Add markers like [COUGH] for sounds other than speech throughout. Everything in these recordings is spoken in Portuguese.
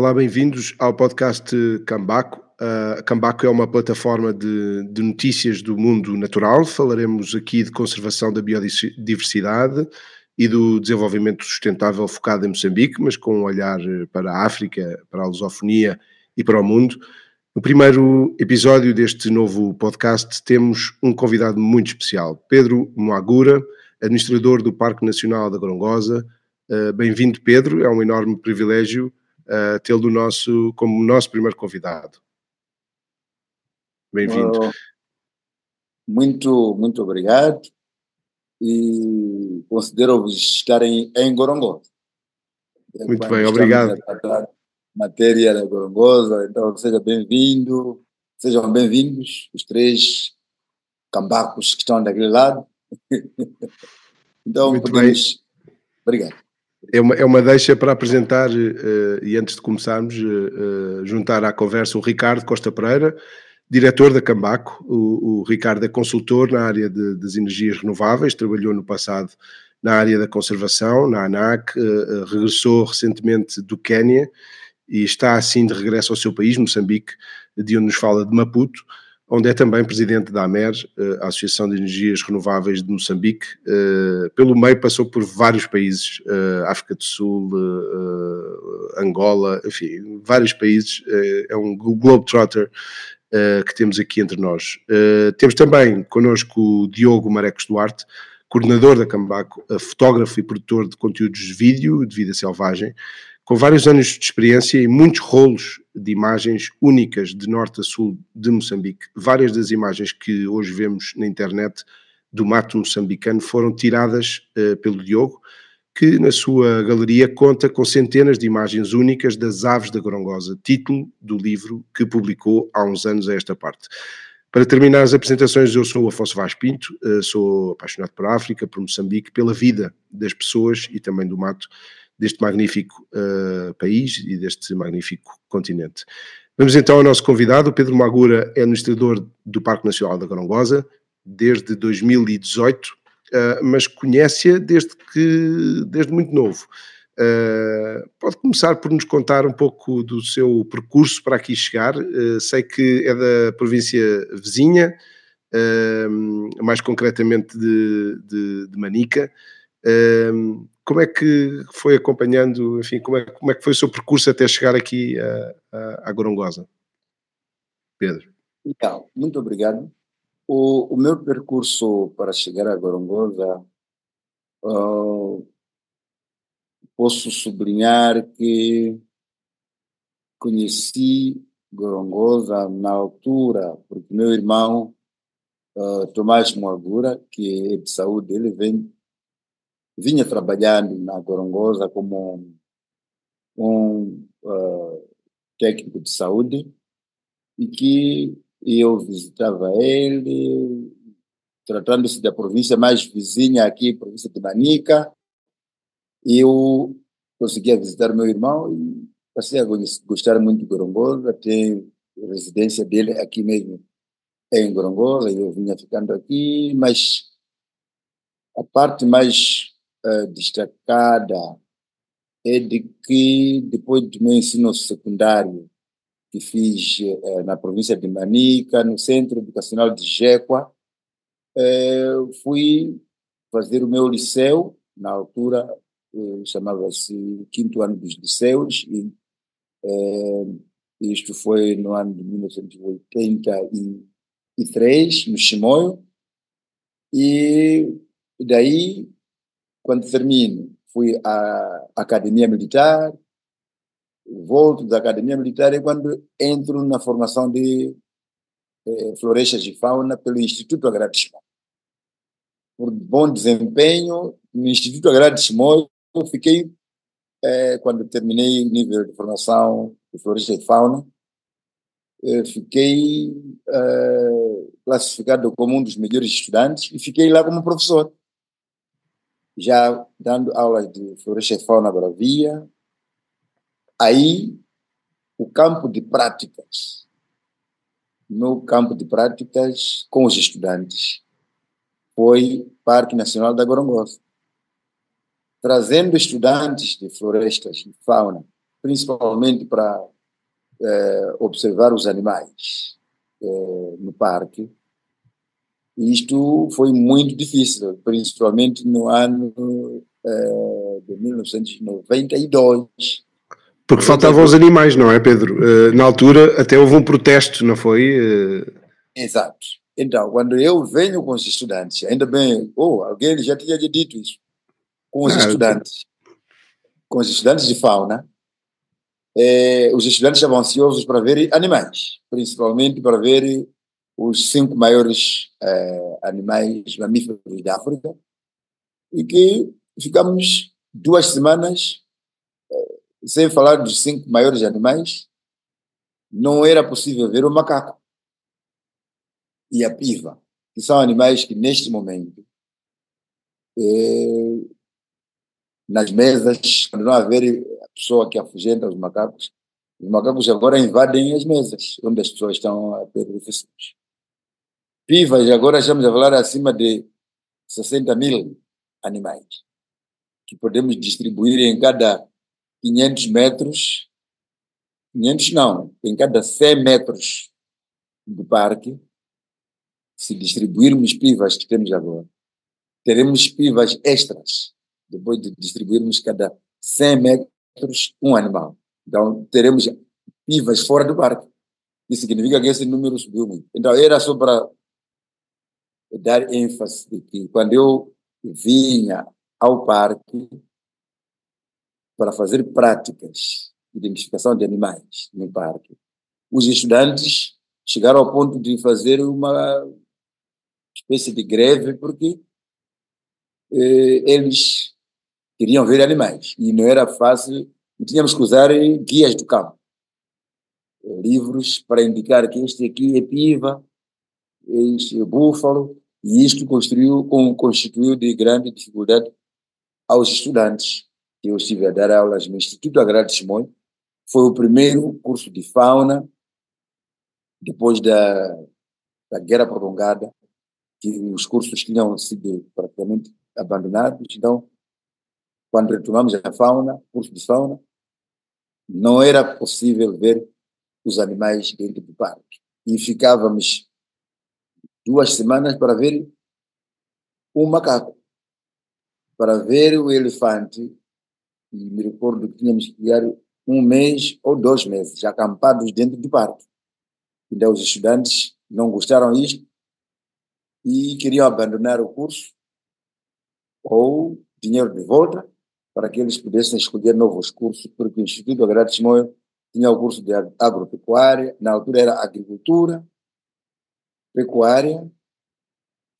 Olá, bem-vindos ao podcast Cambaco. A Cambaco é uma plataforma de, de, notícias do mundo natural. Falaremos aqui de conservação da biodiversidade e do desenvolvimento sustentável focado em Moçambique, mas com um olhar para a África, para a lusofonia e para o mundo. No primeiro episódio deste novo podcast temos um convidado muito especial, Pedro Moagura, administrador do Parque Nacional da Gorongosa. Bem-vindo, Pedro, é um enorme privilégio uh, tê-lo nosso, como nosso primeiro convidado. Bem-vindo. Uh, muito, muito obrigado e considero-vos estar em, em Gorongosa. Muito bem, obrigado. Matéria da Gorongosa, então seja bem-vindo, sejam bem-vindos os três cambacos que estão daquele lado. [LAUGHS] então, Muito podemos... bem. Obrigado é uma, é uma deixa para apresentar, uh, e antes de começarmos, uh, juntar à conversa o Ricardo Costa Pereira, diretor da Cambaco. O, o Ricardo é consultor na área de, das energias renováveis, trabalhou no passado na área da conservação, na ANAC, uh, regressou recentemente do Quênia e está assim de regresso ao seu país, Moçambique, de onde nos fala de Maputo onde é também presidente da AMER, eh, a Associação de Energias Renováveis de Moçambique. Eh, pelo meio passou por vários países, eh, África do Sul, Angola, enfim, vários países. É um globetrotter que temos aqui entre nós. Temos também connosco o Diogo Marecos Duarte, coordenador da Cambaco, fotógrafo e produtor de conteúdos de vídeo de vida selvagem, com vários anos de experiência e muitos rolos de imagens únicas de norte a sul de Moçambique. Várias das imagens que hoje vemos na internet do mato moçambicano foram tiradas uh, pelo Diogo, que na sua galeria conta com centenas de imagens únicas das aves da Gorongosa, título do livro que publicou há uns anos a esta parte. Para terminar as apresentações, eu sou o Afonso Vaz Pinto, uh, sou apaixonado por África, por Moçambique, pela vida das pessoas e também do mato deste magnífico uh, país e deste magnífico continente. Vamos então ao nosso convidado, o Pedro Magura é administrador do Parque Nacional da Gorongosa desde 2018, uh, eh, mas conhece-a desde desde muito novo. Uh, pode começar por nos contar um pouco do seu percurso para aqui chegar. Uh, sei que é da província vizinha, uh, mais concretamente de, de, de Manica como é que foi acompanhando, enfim, como é, como é que foi o seu percurso até chegar aqui à Gorongosa? Pedro. Então, muito obrigado. O, o meu percurso para chegar à Gorongosa, uh, posso sublinhar que conheci Gorongosa na altura, porque meu irmão, uh, Tomás Moagura, que é de saúde, ele vem vinha trabalhando na Gorongosa como um uh, técnico de saúde e que eu visitava ele, tratando-se da província mais vizinha aqui, província de Manica, eu conseguia visitar meu irmão e passei a gostar muito de Gorongosa, tem residência dele aqui mesmo em Gorongosa, eu vinha ficando aqui, mas a parte mais uh, destacada é de que, depois do meu ensino secundário, que fiz uh, na província de Manica, no Centro Educacional de Jequa, uh, fui fazer o meu liceu, na altura chamava-se quinto ano dos liceus, e isto foi no ano de 1983, no Chimoio, e daí quando termino, fui à Academia Militar, volto da Academia Militar e quando entro na formação de eh, florestas de fauna pelo Instituto Agrário de Por bom desempenho no Instituto Agrário de eu fiquei, eh, quando terminei o nível de formação de florestas de fauna, eh, fiquei eh, classificado como um dos melhores estudantes e fiquei lá como professor já dando aulas de floresta e fauna bravia. Aí, o campo de práticas, no campo de práticas com os estudantes, foi Parque Nacional da Gorongosa. Trazendo estudantes de florestas e fauna principalmente para é, observar os animais é, no parque. Isto foi muito difícil, principalmente no ano é, de 1992. Porque faltavam os animais, não é, Pedro? na altura até houve um protesto, não foi? Exato. Então, quando eu venho com os estudantes, ainda bem, oh, alguém já tinha dito isso, com os ah, estudantes, com os estudantes de fauna, eh, os estudantes estavam ansiosos para ver animais, principalmente para ver os cinco maiores eh, animais mamíferos da África, e que ficamos duas semanas eh, sem falar dos cinco maiores animais, não era possível ver o macaco e a piva, que são animais que neste momento nas mesas, quando não haver a pessoa que afugenta os macacos, os macacos agora invadem as mesas, onde as pessoas estão a ter refeições. Pivas, agora estamos a falar acima de 60 mil animais, que podemos distribuir em cada 500 metros, 500 não, em cada 100 metros do parque, se distribuirmos pivas que temos agora, teremos pivas extras depois de distribuirmos cada 100 metros um animal. Então, teremos pivas fora do parque. Isso significa que esse número subiu muito. Então, era só para dar ênfase de que quando eu vinha ao parque para fazer práticas de identificação de animais no parque, os estudantes chegaram ao ponto de fazer uma espécie de greve porque eh, eles queriam ver animais. E não era fácil, e tínhamos que usar guias do campo. Livros para indicar que este aqui é piva, este é búfalo, e isto construiu, constituiu de grande dificuldade aos estudantes. Eu estive a dar aulas no Instituto Agrário de Simões, foi o primeiro curso de fauna, depois da, da guerra prolongada, que os cursos tinham sido praticamente abandonados, então quando retomamos a fauna, curso de fauna, não era possível ver os animais dentro do parque. E ficávamos duas semanas para ver um macaco, para ver o elefante. E me recordo que tínhamos que ir um mês ou dois meses acampados dentro do parque. Então os estudantes não gostaram disto e queriam abandonar o curso ou dinheiro de volta para que eles pudessem escolher novos cursos, porque o Instituto Agrário de Moio tinha o curso de agropecuária, na altura era agricultura, pecuária,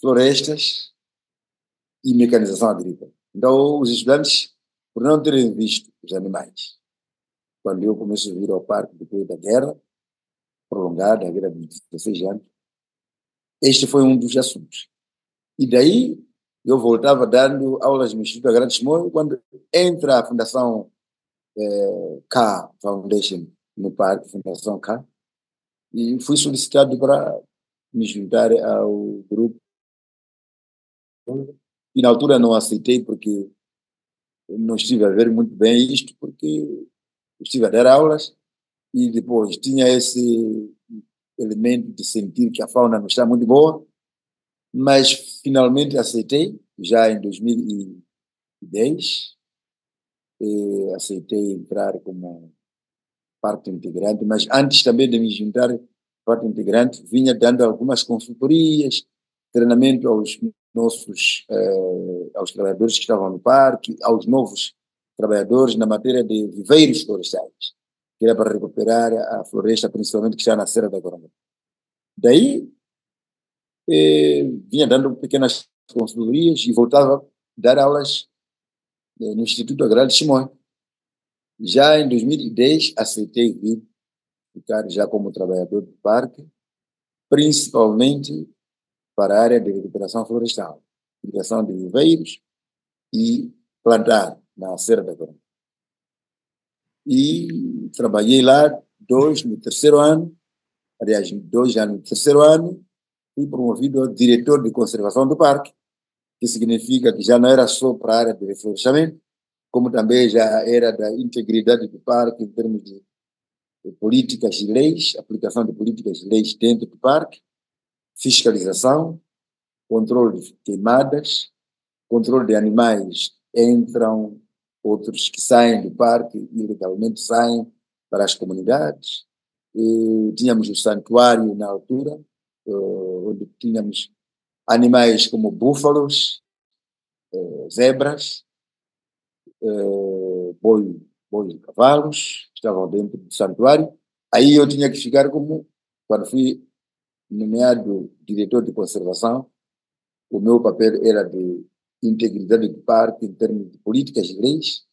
florestas e mecanização agrícola. Então, os estudantes, por não terem visto os animais, quando eu comecei a vir ao parque depois da guerra, prolongada, a guerra de 16 anos, este foi um dos assuntos. E daí eu voltava dando aulas no Instituto Agrado Simões, quando entra a Fundação é, K Foundation no parque, Fundação K, e fui solicitado para me juntar ao grupo. E na altura não aceitei porque não estive a ver muito bem isto, porque estive a dar aulas e depois tinha esse elemento de sentir que a fauna não está muito boa, mas finalmente aceitei, já em 2010, aceitei entrar como parte integrante, mas antes também de me juntar parte integrante, vinha dando algumas consultorias, treinamento aos nossos eh, aos trabalhadores que estavam no parque, aos novos trabalhadores na matéria de viveiros florestais, que era para recuperar a floresta, principalmente que está na Serra da Coronga. Daí eh, vinha dando pequenas consultorias e voltava a dar aulas eh, no Instituto Agrário de Simões. Já em 2010, aceitei vir ficar já como trabalhador do parque, principalmente para a área de recuperação florestal, criação de viveiros e plantar na Serra da Coronga. E trabalhei lá dois no terceiro ano, aliás, dois anos no terceiro ano, fui promovido a diretor de conservação do parque, que significa que já não era só para a área de reflorestamento, como também já era da integridade do parque em termos de políticas e leis, aplicação de políticas e leis dentro do parque, fiscalização, controle de queimadas, controle de animais entram, outros que saem do parque ilegalmente saem para as comunidades. E tínhamos o santuário na altura, eh, onde tínhamos animais como búfalos, eh, zebras, eh, boi, boi e cavalos, estavam dentro do santuário. Aí eu tinha que ficar como, quando fui nomeado diretor de conservação, o meu papel era de integridade do parque em termos de políticas leis.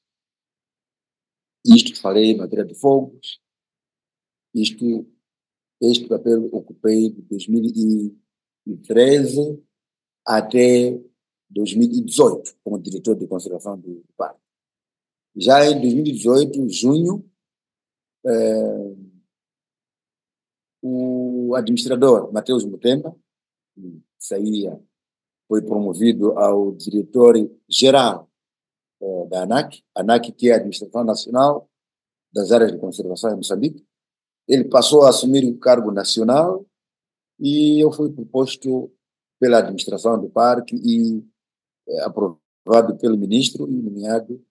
Isto falei em matéria de fogos. Isto, este papel ocupei de 2013 até 2018 como diretor de conservação do parque. Já em 2018, junho, eh, o administrador Matheus Mutemba, que saía foi promovido ao diretor-geral eh, da ANAC, ANAC que é a Administração Nacional das Áreas de Conservação em Moçambique. Ele passou a assumir o cargo nacional e eu fui proposto pela administração do parque e eh, aprovado pelo ministro e nomeado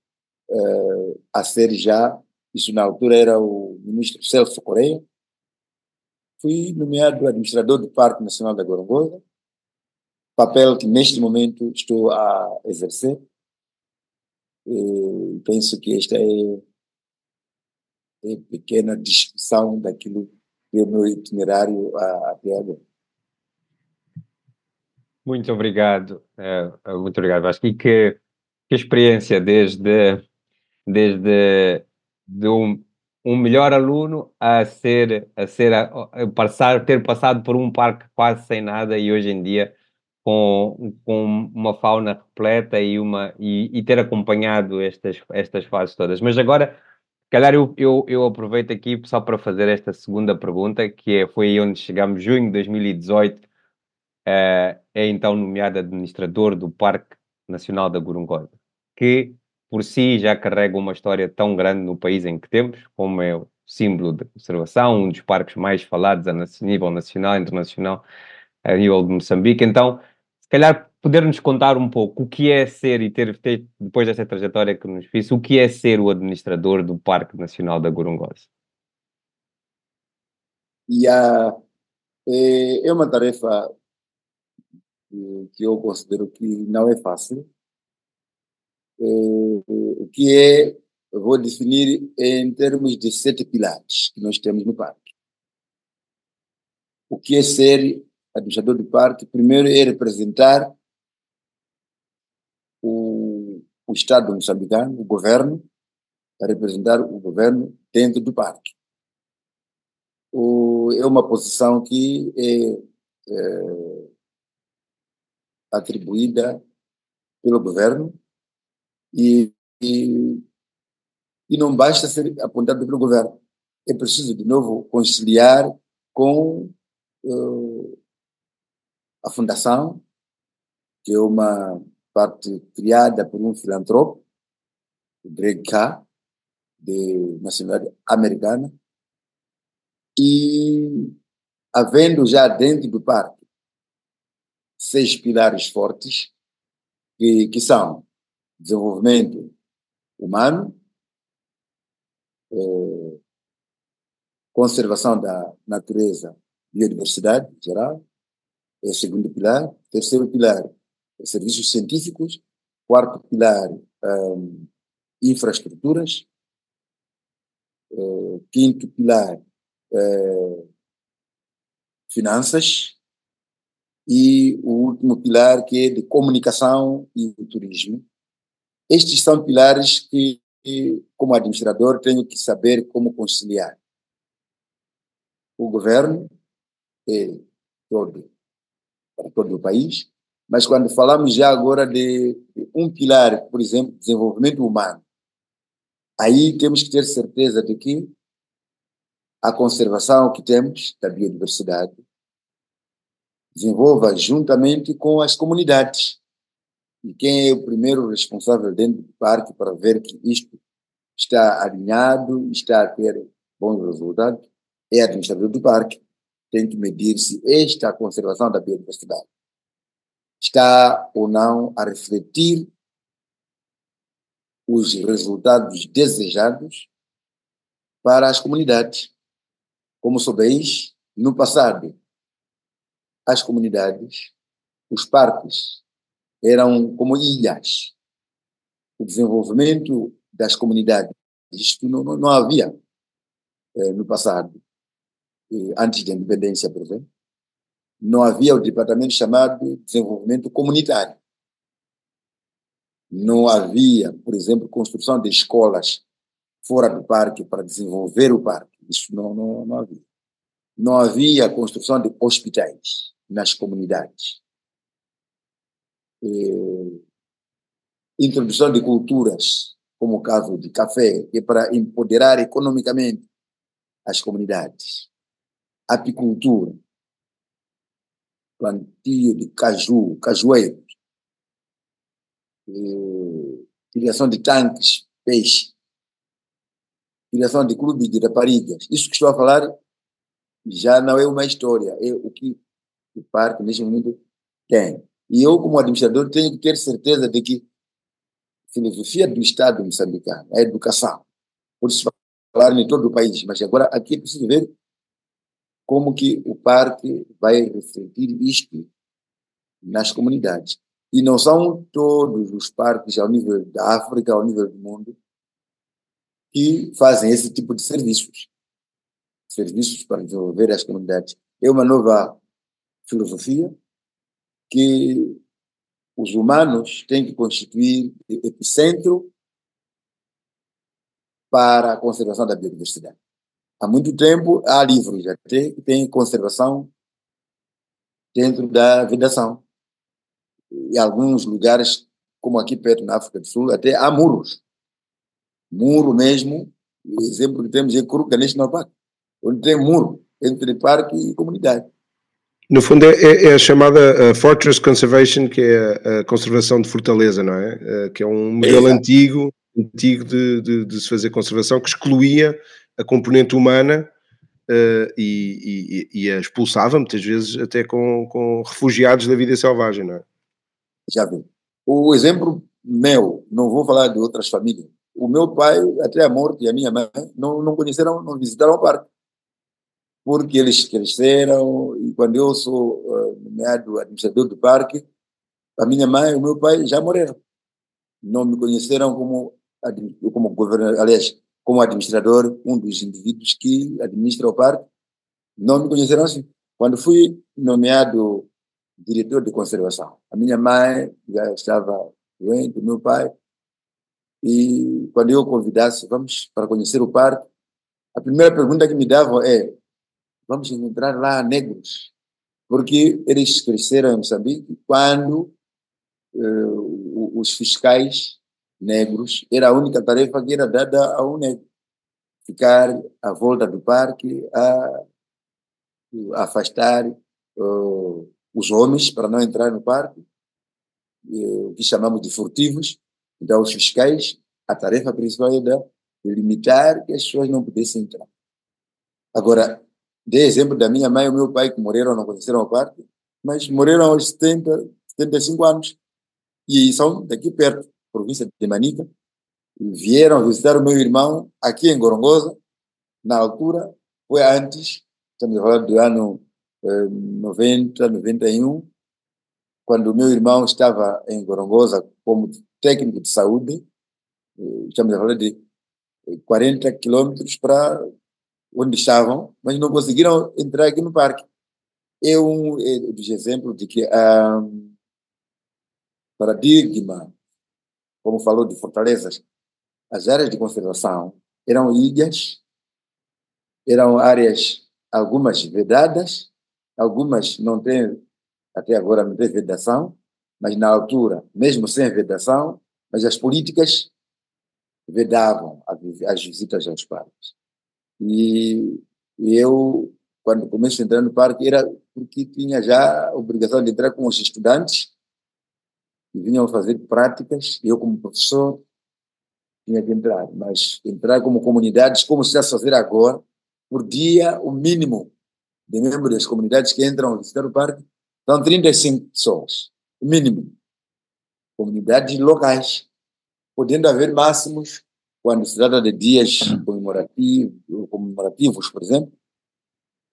eh, a ser já, isso na altura era o ministro Celso Correia, fui nomeado administrador do Parque Nacional da Gorongosa papel que neste momento estou a exercer. E penso que esta é, é pequena discussão daquilo que é o meu itinerário até agora. Muito obrigado, é, muito obrigado, Vasco. E que, que experiência desde, desde de um, um melhor aluno a ser, a ser a, a passar, ter passado por um parque quase sem nada e hoje em dia com, com uma fauna repleta e, uma, e, e, ter acompanhado estas, estas fases todas. Mas agora, calhar eu, eu, eu aproveito aqui só para fazer esta segunda pergunta, que é, foi onde chegamos, junho de 2018, uh, eh, é então nomeado administrador do Parque Nacional da Gorongosa, que por si já carrega uma história tão grande no país em que temos, como é o símbolo de conservação, um dos parques mais falados a nível nacional e internacional, a nível de Moçambique. Então, se calhar poder-nos contar um pouco o que é ser e ter, ter, depois dessa trajetória que nos fiz, o que é ser o administrador do Parque Nacional da Gorongosa? Yeah. É, é uma tarefa que eu considero que não é fácil, o que é, vou definir em termos de sete pilares que nós temos no parque. O que é ser administrador do parque, primeiro é representar o, o Estado moçambicano, o governo, para representar o governo dentro do parque. O, é uma posição que é, é atribuída pelo governo e, e, e não basta ser apontado pelo governo. É preciso, de novo, conciliar com uh, a fundação, que é uma parte criada por um filantropo, Greg K., de nacionalidade americana, e havendo já dentro do parque seis pilares fortes, que, que são desenvolvimento humano, eh, conservação da natureza, biodiversidade geral, é o segundo pilar. Terceiro pilar, serviços científicos. Quarto pilar, um, infraestruturas. Uh, quinto pilar, uh, finanças. E o último pilar, que é de comunicação e turismo. Estes são pilares que, como administrador, tenho que saber como conciliar. O governo é todo para todo o país, mas quando falamos já agora de um pilar, por exemplo, desenvolvimento humano, aí temos que ter certeza de que a conservação que temos da biodiversidade desenvolva juntamente com as comunidades E quem é o primeiro responsável dentro do parque para ver que isto está alinhado, está a ter bons resultados, é a administrador do parque. Tem que medir se esta conservação da biodiversidade está ou não a refletir os resultados desejados para as comunidades. Como soubeis, no passado, as comunidades, os parques, eram como ilhas. O desenvolvimento das comunidades, isto não, não, não havia eh, no passado, eh, antes da independência, por exemplo. Não havia o departamento chamado desenvolvimento comunitário. Não havia, por exemplo, construção de escolas fora do parque para desenvolver o parque. Isso não, não, não havia. Não havia construção de hospitais nas comunidades. E, introdução de culturas, como o caso de café, que é para empoderar economicamente as comunidades. Apicultura, plantio de caju, cajueiros, criação de tanques, peixe, criação de clubes de raparigas. Isso que estou a falar já não é uma história, é o que o parque neste momento tem. E eu, como administrador, tenho que ter certeza de que a filosofia do Estado moçambicano, a educação, por se falar em todo o país, mas agora aqui é preciso ver como que o parque vai refletir isto nas comunidades. E não são todos os parques ao nível da África, ao nível do mundo, que fazem esse tipo de serviços. Serviços para desenvolver as comunidades. É uma nova filosofia que os humanos têm que constituir epicentro para a conservação da biodiversidade. Há muito tempo há livros até que têm conservação dentro da vedação. Em alguns lugares, como aqui perto na África do Sul, até há muros. Muro mesmo, o exemplo que temos é Kuruka National Park, onde tem muro entre parque e comunidade. No fundo, é, é, é a chamada uh, Fortress Conservation, que é a, a, conservação de fortaleza, não é? Uh, que é um modelo antigo, antigo de, de, de, se fazer conservação, que excluía a componente humana uh, e, e, e, a expulsava, muitas vezes, até com, com refugiados da vida selvagem, não é? Já vi. O exemplo meu, não vou falar de outras famílias. O meu pai, até a morte, e a minha mãe, não, não conheceram, não visitaram o parque porque eles cresceram e quando eu sou uh, nomeado administrador do parque, a minha mãe e o meu pai já morreram. Não me conheceram como, como governador, aliás, como administrador, um dos indivíduos que administra o parque, não me conheceram assim. Quando fui nomeado diretor de conservação, a minha mãe já estava doente, meu pai, e quando eu convidasse, vamos para conhecer o parque, a primeira pergunta que me davam é vamos encontrar lá negros, porque eles cresceram em Moçambique quando uh, os fiscais negros era a única tarefa que era dada a um negro. Ficar à volta do parque a, a afastar uh, os homens para não entrar no parque o que chamamos de furtivos. Então os fiscais a tarefa principal era limitar que as pessoas não pudessem entrar. Agora Dei exemplo da minha mãe e meu pai que morreram, não conheceram o parque, mas morreram aos 70, 75 anos. E são daqui perto, província de Manica. Vieram visitar o meu irmão aqui em Gorongosa, na altura, foi antes, estamos falando do ano eh, 90, 91, quando o meu irmão estava em Gorongosa como técnico de saúde, eh, estamos falando de 40 quilômetros para onde estavam, mas não conseguiram entrar aqui no parque. É um é, dos exemplos de que a um, paradigma, como falou de fortalezas, as áreas de conservação eram ilhas, eram áreas, algumas vedadas, algumas não têm, até agora não têm vedação, mas na altura, mesmo sem vedação, mas as políticas vedavam as visitas aos parques. E, e eu, quando comecei a entrar no parque, era porque tinha já a obrigação de entrar com os estudantes e vinham fazer práticas, eu como professor tinha que entrar, mas entrar como comunidades, como se está a fazer agora, por dia, o mínimo de membros das comunidades que entram a visitar o parque, são 35 pessoas, o mínimo. Comunidades locais, podendo haver máximos quando se trata de dias comemorativos, comemorativos, por exemplo,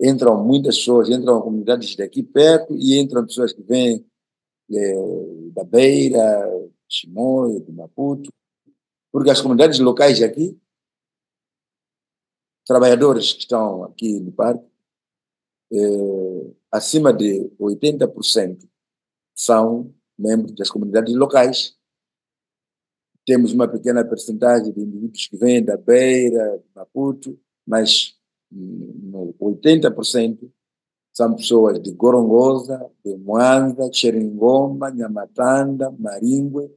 entram muitas pessoas, entram comunidades daqui perto e entram pessoas que vêm é, da Beira, Chimoio, de Maputo, porque as comunidades locais aqui, trabalhadores que estão aqui no parque, é, acima de 80% são membros das comunidades locais. Temos uma pequena percentagem de indivíduos que vêm da Beira, de Maputo, mas 80% são pessoas de Gorongosa, de Moanda, Xeringoma, Nhamatanda, Maringue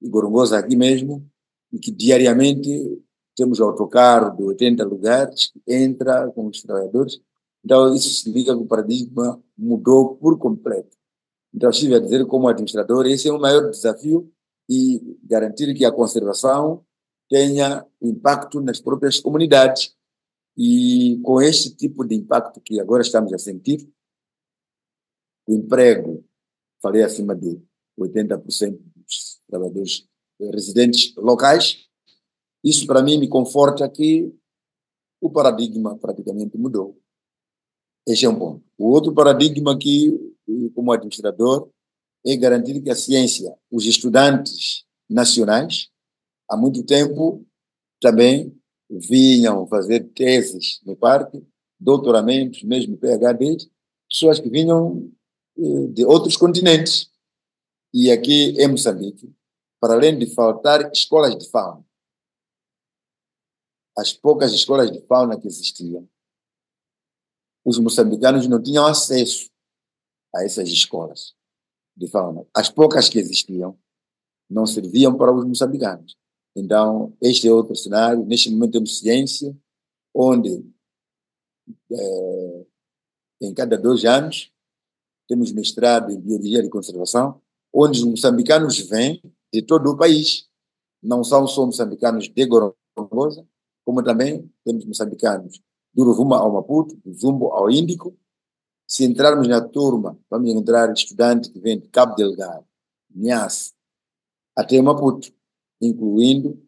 e Gorongosa aqui mesmo, e que diariamente temos autocarro de 80 lugares que entra com os trabalhadores. Então, isso significa que o paradigma mudou por completo. Então, estive a dizer, como administrador, esse é o maior desafio e garantir que a conservação tenha impacto nas próprias comunidades. E com este tipo de impacto que agora estamos a sentir, o emprego, falei acima de 80% dos trabalhadores residentes locais, isso para mim me conforta que o paradigma praticamente mudou. Esse é um ponto. O outro paradigma que, como administrador, é garantir que a ciência, os estudantes nacionais, há muito tempo também vinham fazer teses no parque, doutoramentos, mesmo PhDs, pessoas que vinham eh, de outros continentes. E aqui em Moçambique, para além de faltar escolas de fauna, as poucas escolas de fauna que existiam, os moçambicanos não tinham acesso a essas escolas de fauna. As poucas que existiam não serviam para os moçambicanos. Então, este é outro cenário. Neste momento temos ciência, onde é, em cada dois anos temos mestrado em biologia de conservação, onde os moçambicanos vêm de todo o país. Não são só moçambicanos de Gorongosa, como também temos moçambicanos do Rovuma ao Maputo, do Zumbo ao Índico, se entrarmos na turma, vamos encontrar estudantes que vêm de Cabo Delgado, Niassa, até Maputo, incluindo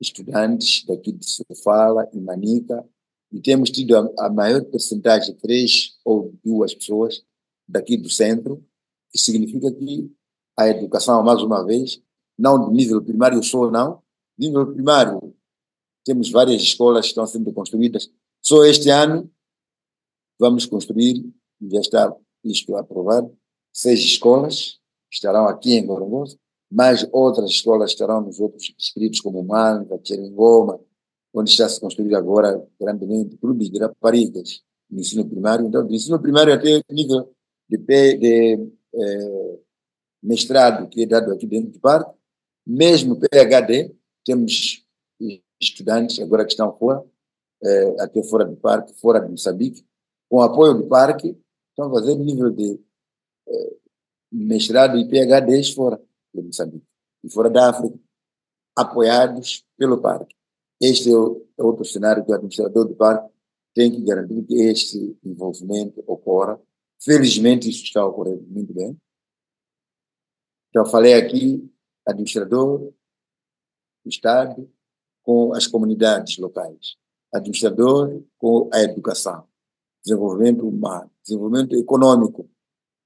estudantes daqui de Sofala e Manica, e temos tido a, a maior percentagem, três ou duas pessoas daqui do centro, que significa que a educação, mais uma vez, não de nível primário só, não, nível primário, temos várias escolas que estão sendo construídas. Só este ano Vamos construir, já está isto aprovado, seis escolas estarão aqui em Gorongosa, mais outras escolas estarão nos outros distritos, como Manga, Xeringoma, onde está se construir agora grandemente clubes de raparigas no ensino primário. Então, do ensino primário até nível de, de eh, mestrado que é dado aqui dentro do parque, mesmo PHD, temos estudantes agora que estão fora, eh, até fora do parque, fora de Moçambique, com apoio do parque, estão fazendo nível de eh, mestrado e PhDs fora de Moçambique e fora da África, apoiados pelo parque. Este é, é outro cenário que o administrador do parque tem que garantir que este envolvimento ocorra. Felizmente, isso está ocorrendo muito bem. Então, falei aqui, administrador, Estado, com as comunidades locais, administrador com a educação, desenvolvimento humano, desenvolvimento econômico,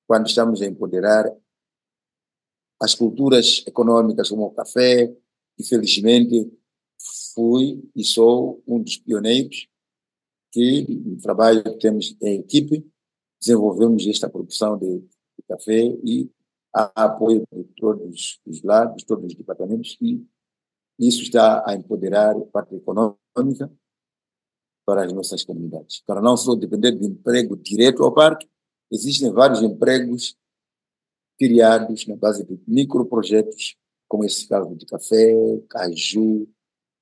quando estamos a empoderar as culturas econômicas como o café, e felizmente fui e sou um dos pioneiros que, no trabalho que temos em equipe, desenvolvemos esta produção de, de café e a apoio de todos os lados, todos os departamentos, e isso está a empoderar a parte econômica para as nossas comunidades. Para não só depender de emprego direto ao parque, existem vários empregos criados na base de microprojetos, como esse caso de café, caju,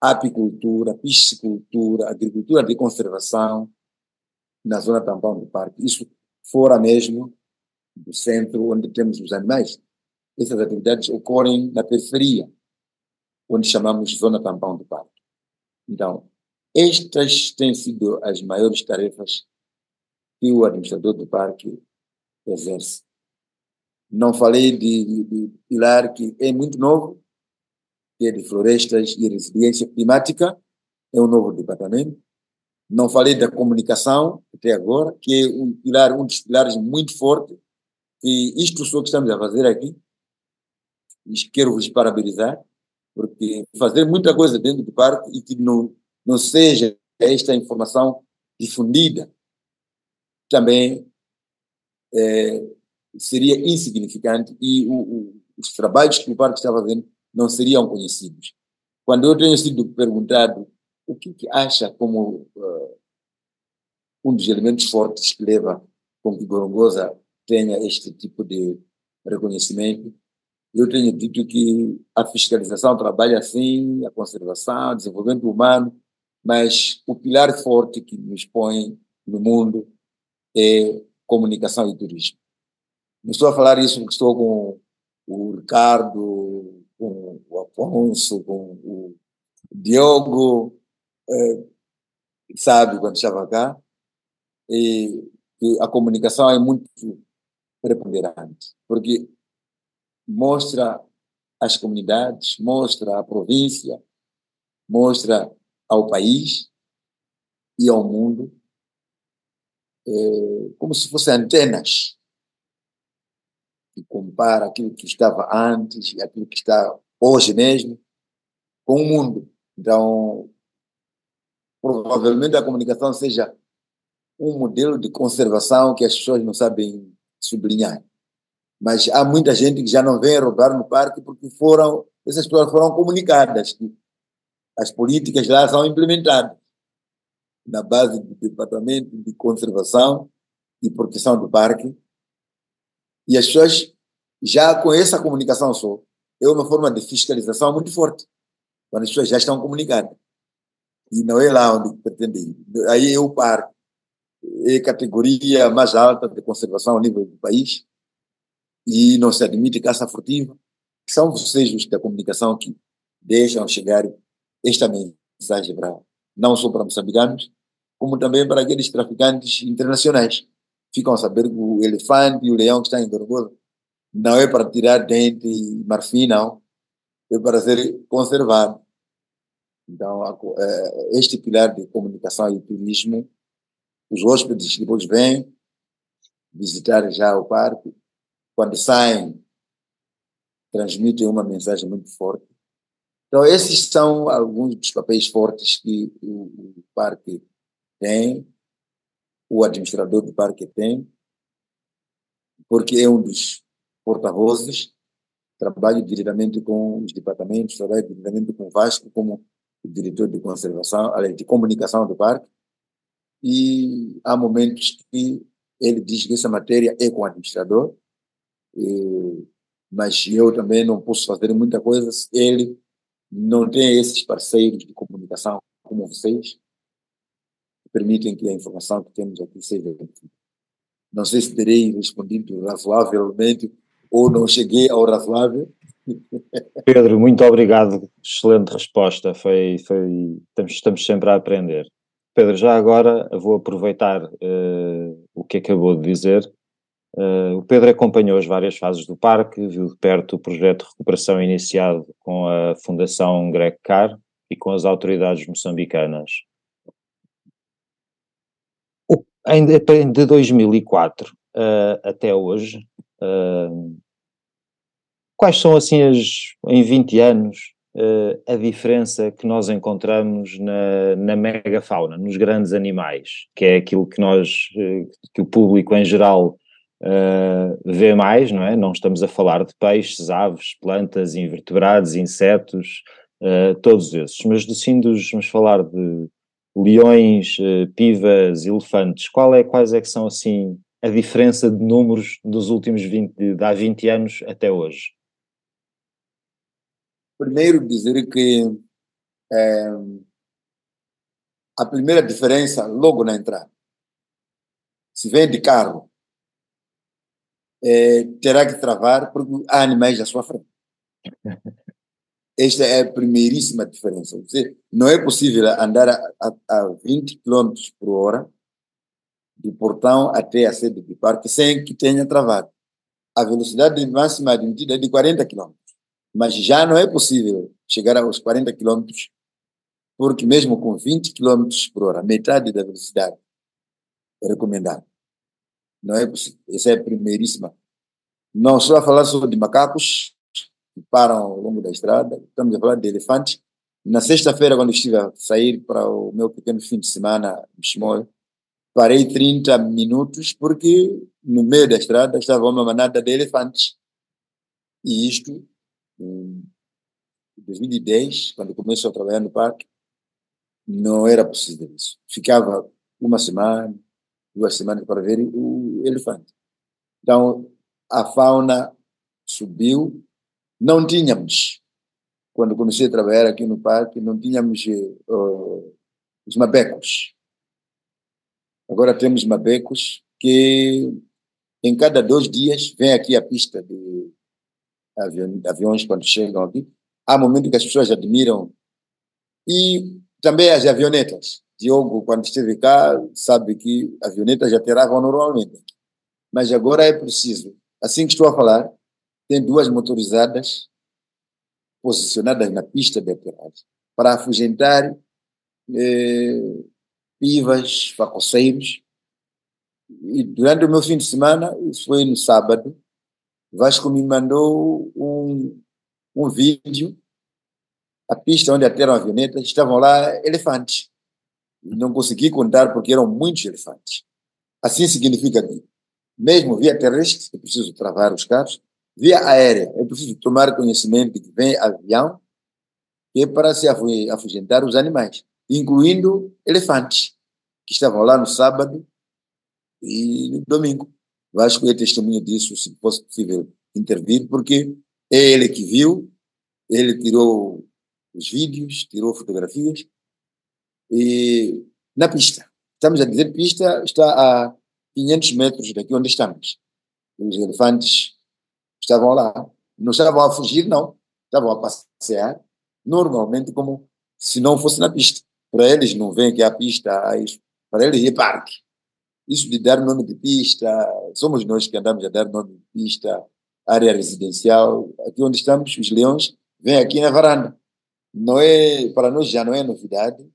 apicultura, piscicultura, agricultura de conservação, na zona tampão do parque. Isso fora mesmo do centro onde temos os animais. essas atividades ocorrem na periferia, onde chamamos zona tampão do parque. Então, estas têm sido as maiores tarefas que o administrador do parque exerce. Não falei de, de, de pilar que é muito novo, que é de florestas e resiliência climática, é um novo departamento. Não falei da comunicação até agora, que é um pilar, um dos pilares muito forte, e isto só que estamos a fazer aqui, quero vos parabenizar, porque fazer muita coisa dentro do parque e que não, não seja esta informação difundida também é, seria insignificante e o, o, os trabalhos que o parque está fazendo não seriam conhecidos. Quando eu tenho sido perguntado o que, que acha como uh, um dos elementos fortes que leva com que Gorongosa tenha este tipo de reconhecimento, eu tenho dito que a fiscalização trabalha assim, a conservação, o desenvolvimento humano, mas o pilar forte que nos põe no mundo é comunicação e turismo. Não estou a falar isso porque estou com o Ricardo, com o Afonso, com o Diogo, é, sabe quando estava cá, e a comunicação é muito preponderante, porque mostra as comunidades, mostra a província, mostra ao país e ao mundo é, como se fossem antenas que compara aquilo que estava antes e aquilo que está hoje mesmo com o mundo. Então, provavelmente a comunicação seja um modelo de conservação que as pessoas não sabem sublinhar. Mas há muita gente que já não vem roubar no parque porque foram, essas pessoas foram comunicadas que as políticas lá são implementadas na base do Departamento de Conservação e Proteção do Parque. E as pessoas já com essa comunicação só, é uma forma de fiscalização muito forte, quando as pessoas já estão comunicadas. E não é lá onde pretende ir. Aí é o parque, é a categoria mais alta de conservação ao nível do país, e não se admite caça furtiva. São vocês os da comunicação que deixam chegar esta mensagem para, não só para moçambicanos, como também para aqueles traficantes internacionais. Ficam a saber que o elefante e o leão que estão em Dorgosa não é para tirar dente e marfim, não. É para ser conservado. Então, é, este pilar de comunicação e turismo, os hóspedes depois vêm visitar já o parque quando saem, transmitem uma mensagem muito forte. Então, esses são alguns dos papéis fortes que o, o parque tem, o administrador do parque tem, porque é um dos porta-vozes, trabalho diretamente com os departamentos, trabalho diretamente com o Vasco como diretor de conservação, além de comunicação do parque, e há momentos que ele diz que essa matéria é com o administrador, e, mas eu também não posso fazer muita coisa se ele não tem esses parceiros de comunicação como vocês, permitem que a informação que temos aqui seja Não sei se terei respondido razoavelmente ou não cheguei ao razoável. [LAUGHS] Pedro, muito obrigado, excelente resposta, foi, foi, estamos, estamos sempre a aprender. Pedro, já agora vou aproveitar uh, o que acabou de dizer Uh, o Pedro acompanhou as várias fases do parque, viu de perto o projeto de recuperação iniciado com a Fundação Greg Carr e com as autoridades moçambicanas. O, de 2004 uh, eh, até hoje, uh, quais são assim as, em 20 anos, a diferença que nós encontramos na, na megafauna, nos grandes animais, que é aquilo que nós, que o público em geral uh, vê mais, não é? Não estamos a falar de peixes, aves, plantas, invertebrados, insetos, uh, todos esses, mas sim dos, vamos falar de leões, uh, pivas, elefantes, qual é, quais é que são assim a diferença de números dos últimos 20, de há 20 anos até hoje? Primeiro dizer que é, a primeira diferença logo na entrada, se vem de carro é, terá que travar porque há animais à sua frente. [LAUGHS] Esta é a primeiríssima diferença. Não é possível andar a, a, a 20 km por hora do portão até a sede do parque sem que tenha travado. A velocidade máxima admitida é de 40 km. Mas já não é possível chegar aos 40 km, porque mesmo com 20 km por hora, metade da velocidade é recomendado. Não é possível. Essa é a primeiríssima. Não estou a falar de macacos param ao longo da estrada, estamos a falar de elefantes. Na sexta-feira, quando estive a sair para o meu pequeno fim de semana, Chimoio, parei 30 minutos porque no meio da estrada estava uma manada de elefantes. E isto, em 2010, quando comecei a trabalhar no parque, não era possível isso. Ficava uma semana, duas semanas para ver o elefante. Então, a fauna subiu. Não tínhamos, quando comecei a trabalhar aqui no parque, não tínhamos uh, os mabecos. Agora temos mabecos que em cada dois dias vem aqui a pista de aviões quando chegam aqui. Há momentos que as pessoas admiram. E também as avionetas. Diogo, quando esteve cá, sabe que avionetas já aterravam normalmente. Mas agora é preciso, assim que estou a falar, tem duas motorizadas posicionadas na pista de aterragem para afugentar eh, pivas, facoceiros. E durante o meu fim de semana, isso foi no sábado, Vasco me mandou um, um vídeo, a pista onde aterram avionetas, estavam lá elefantes. Não consegui contar porque eram muitos elefantes. Assim significa que, mesmo via terrestre, é preciso travar os carros, via aérea, é preciso tomar conhecimento de que vem avião, que é para se afugentar os animais, incluindo elefantes, que estavam lá no sábado e no domingo. Vasco é testemunha disso, se fosse possível intervir, porque é ele que viu, ele tirou os vídeos, tirou fotografias, e na pista. Estamos a dizer pista está a 500 metros daqui onde estamos. Os elefantes estavam lá. Não estavam a fugir, não. Estavam a passear, normalmente como se não fosse na pista. Para eles não vem que a pista, para eles é parque. Isso de dar nome de pista, somos nós que andamos a dar nome de pista, área residencial. Aqui onde estamos, os leões vêm aqui na varanda. Não é, para nós já não é novidade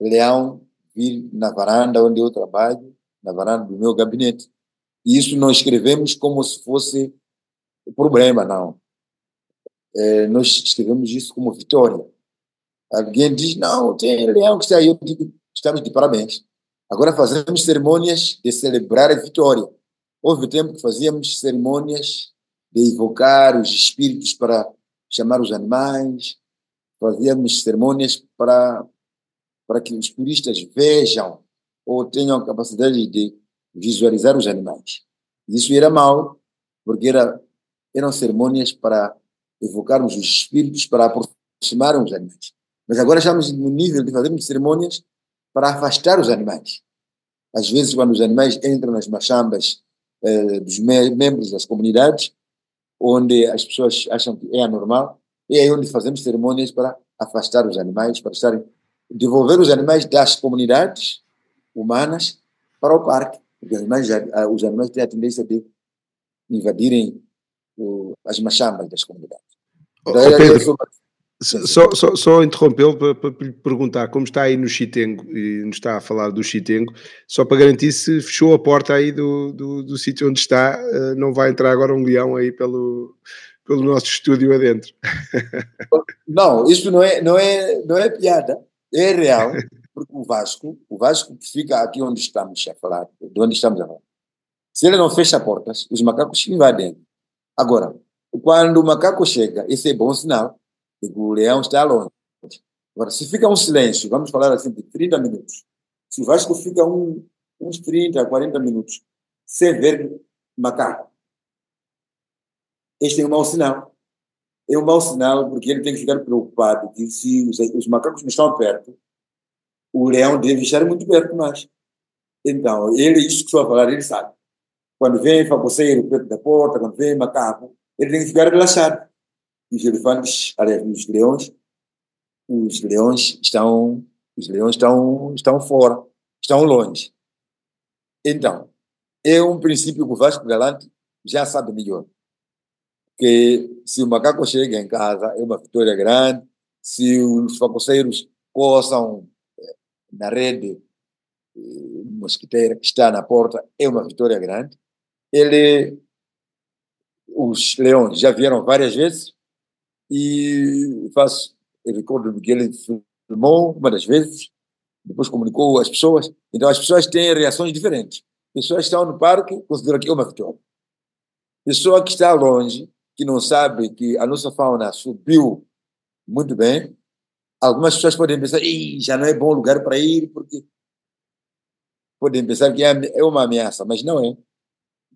leão vir na varanda onde eu trabalho, na varanda do meu gabinete. E isso não escrevemos como se fosse problema, não. É, nós escrevemos isso como vitória. Alguém diz, não, tem leão que aí. Eu digo, estamos de parabéns. Agora fazemos cerimônias de celebrar a vitória. Houve tempo que fazíamos cerimônias de invocar os espíritos para chamar os animais, fazíamos cerimônias para para que os turistas vejam ou tenham a capacidade de visualizar os animais. Isso era mal, porque era, eram cerimônias para evocarmos os espíritos, para aproximar os animais. Mas agora estamos no nível de fazermos cerimônias para afastar os animais. Às vezes, quando os animais entram nas machambas eh, dos me membros das comunidades, onde as pessoas acham que é anormal, é aí onde fazemos cerimônias para afastar os animais, para estarem devolver os animais das comunidades humanas para o parque, porque os animais, ah, os animais têm a tendência de invadirem o, as machambas das comunidades. Oh, oh, Pedro, só, só, só interrompê-lo para, para, lhe perguntar como está aí no Chitengo e nos está a falar do Chitengo, só para garantir se fechou a porta aí do, do, do sítio onde está, eh, não vai entrar agora um leão aí pelo, pelo nosso estúdio adentro. [LAUGHS] Não, isso não é, não é, não é piada é real, porque o Vasco, o Vasco que fica aqui onde estamos a falar, de onde estamos a falar, se ele não fecha portas, os macacos invadem. Agora, quando o macaco chega, esse é bom sinal de que o leão está longe. Agora, se fica um silêncio, vamos falar assim de 30 minutos, se o Vasco fica um, uns 30, 40 minutos sem ver macaco, este é um mau sinal é um mau sinal, porque ele tem que ficar preocupado que se os, os macacos não estão perto, o leão deve estar muito perto mais. Então, ele, isso que estou a falar, ele sabe. Quando vem facoceiro perto da porta, quando vem macaco, ele tem que ficar relaxado. Os elefantes, aliás, os leões, os leões estão, os leões estão, estão fora, estão longe. Então, é um princípio que o Vasco Galante já sabe melhor. Que se o macaco chega em casa, é uma vitória grande. Se os facoceiros coçam eh, na rede eh, mosquiteira que está na porta, é uma vitória grande. Ele, os leões já vieram várias vezes e eu recordo que ele filmou uma das vezes, depois comunicou às pessoas. Então as pessoas têm reações diferentes. Pessoas que estão no parque consideram que é uma vitória. Pessoa que está longe, que não sabe que a nossa fauna subiu muito bem, algumas pessoas podem pensar, já não é bom lugar para ir, porque podem pensar que é, é uma ameaça, mas não é.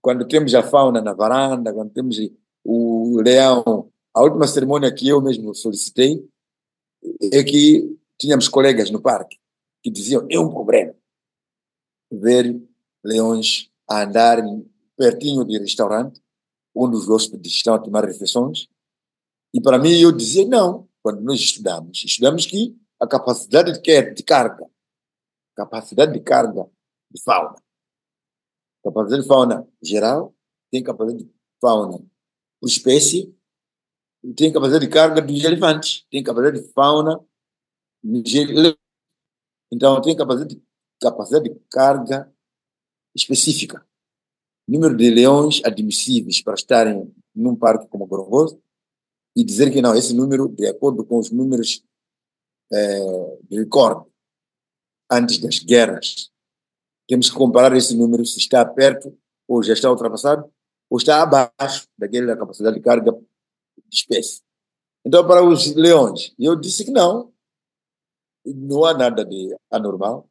Quando temos a fauna na varanda, quando temos o leão, a última cerimônia que eu mesmo solicitei é que tínhamos colegas no parque que diziam, é um problema ver leões a andarem pertinho de restaurante, onde os hóspedes estão a tomar refeições. E para mim, eu dizia não, quando nós estudamos. Estudamos que a capacidade de, de carga, capacidade de carga de fauna. Capacidade de fauna geral, tem capacidade de fauna por espécie, tem capacidade de carga dos elefantes, tem capacidade de fauna. Então, tem capacidade de, capacidade de carga específica número de leões admissíveis para estarem num parque como Gorongoso e dizer que não, esse número, de acordo com os números é, de recorde antes das guerras, temos que comparar esse número se está perto ou já está ultrapassado ou está abaixo daquela capacidade de carga de espécie. Então, para os leões, eu disse que não, não há nada de anormal.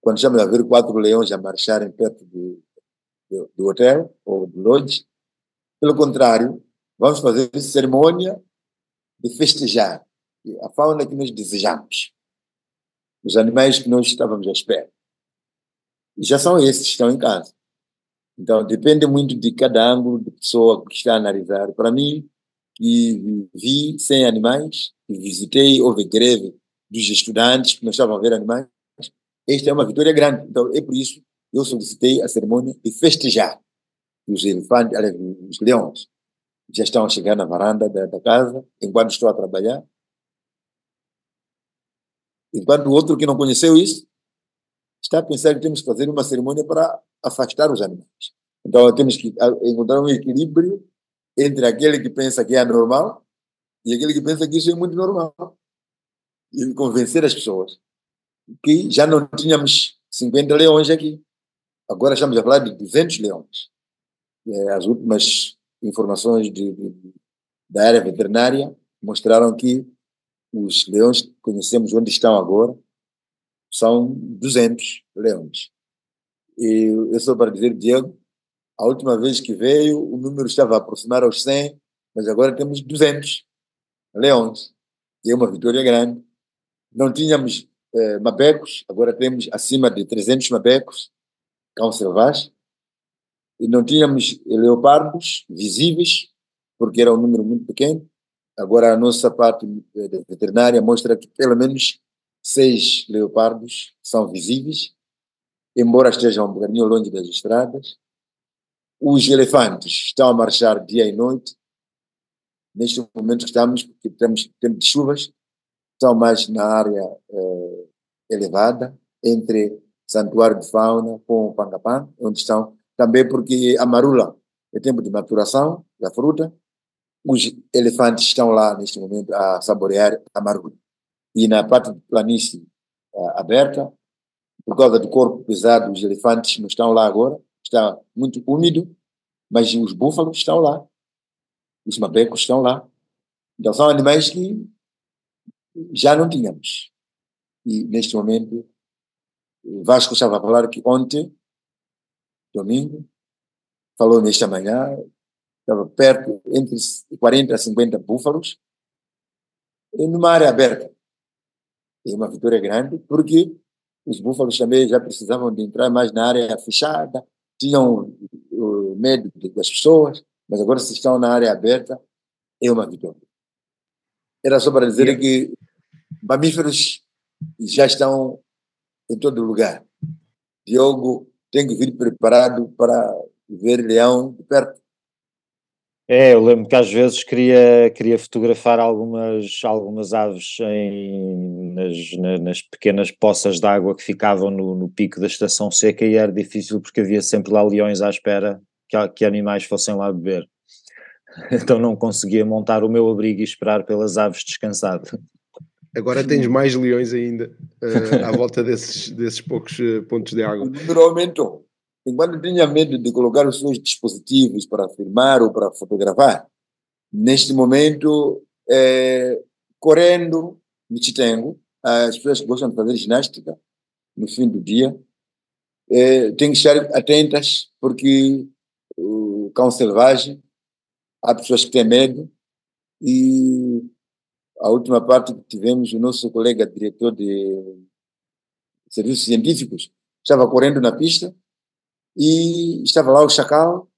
Quando estamos a ver quatro leões a marcharem perto de do, do hotel ou do lodge. Pelo contrário, vamos fazer cerimônia de festejar a fauna que nós desejamos, os animais que nós estávamos à espera. Já são esses que estão em casa. Então, depende muito de cada ângulo de pessoa que está a analisar. Para mim, que vi sem animais, que visitei, houve greve dos estudantes que não estavam a ver animais, esta é uma vitória grande. Então, é por isso eu solicitei a cerimônia de festejar. os elefantes, os leões, já estão a chegar na varanda da, da casa, enquanto estou a trabalhar. Enquanto o outro que não conheceu isso, está a pensar que temos que fazer uma cerimônia para afastar os animais. Então, temos que encontrar um equilíbrio entre aquele que pensa que é anormal e aquele que pensa que isso é muito normal. E convencer as pessoas que já não tínhamos 50 leões aqui. Agora estamos a falar de 200 leões. É, as últimas informações de, de, da área veterinária mostraram que os leões conhecemos onde estão agora são 200 leões. E eu só para dizer, Diego, a última vez que veio, o número estava a aproximar aos 100, mas agora temos 200 leões. E é uma vitória grande. Não tínhamos eh, mabecos, agora temos acima de 300 mabecos cão selvagem, e não tínhamos leopardos visíveis, porque era um número muito pequeno. Agora a nossa parte veterinária mostra que pelo menos seis leopardos são visíveis, embora estejam um bocadinho longe das estradas. Os elefantes estão a marchar dia e noite. Neste momento estamos, porque temos tempo de chuvas, estão mais na área eh, elevada, entre Santuário de Fauna com o onde estão também porque a marula é tempo de maturação da fruta, os elefantes estão lá neste momento a saborear a marula. E na parte de planície aberta, por causa do corpo pesado, os elefantes não estão lá agora, está muito úmido, mas os búfalos estão lá, os mabecos estão lá. Então são animais que já não tínhamos. E neste momento Vasco estava a falar que ontem, domingo, falou nesta manhã, estava perto, entre 40 a 50 búfalos, numa área aberta. É uma vitória grande, porque os búfalos também já precisavam de entrar mais na área fechada, tinham uh, medo das pessoas, mas agora se estão na área aberta, é uma vitória. Era só para dizer que mamíferos já estão em todo lugar. Diogo tem que vir preparado para ver leão de perto. É, eu lembro que às vezes queria, queria fotografar algumas, algumas aves em, nas, nas pequenas poças de água que ficavam no, no pico da estação seca e era difícil porque havia sempre lá leões à espera que, que animais fossem lá beber. [LAUGHS] Então não conseguia montar o meu abrigo e esperar pelas aves descansar. Agora tens mais leões ainda uh, à volta desses, desses poucos uh, pontos de água. O número aumentou. Enquanto tinha medo de colocar os seus dispositivos para filmar ou para fotografar, neste momento, é, correndo no Chitengo, as pessoas que gostam de fazer ginástica no fim do dia, é, têm que estar atentas, porque o cão selvagem, há pessoas que têm medo, e a última parte que tivemos, o nosso colega diretor de serviços científicos estava correndo na pista e estava lá o chacal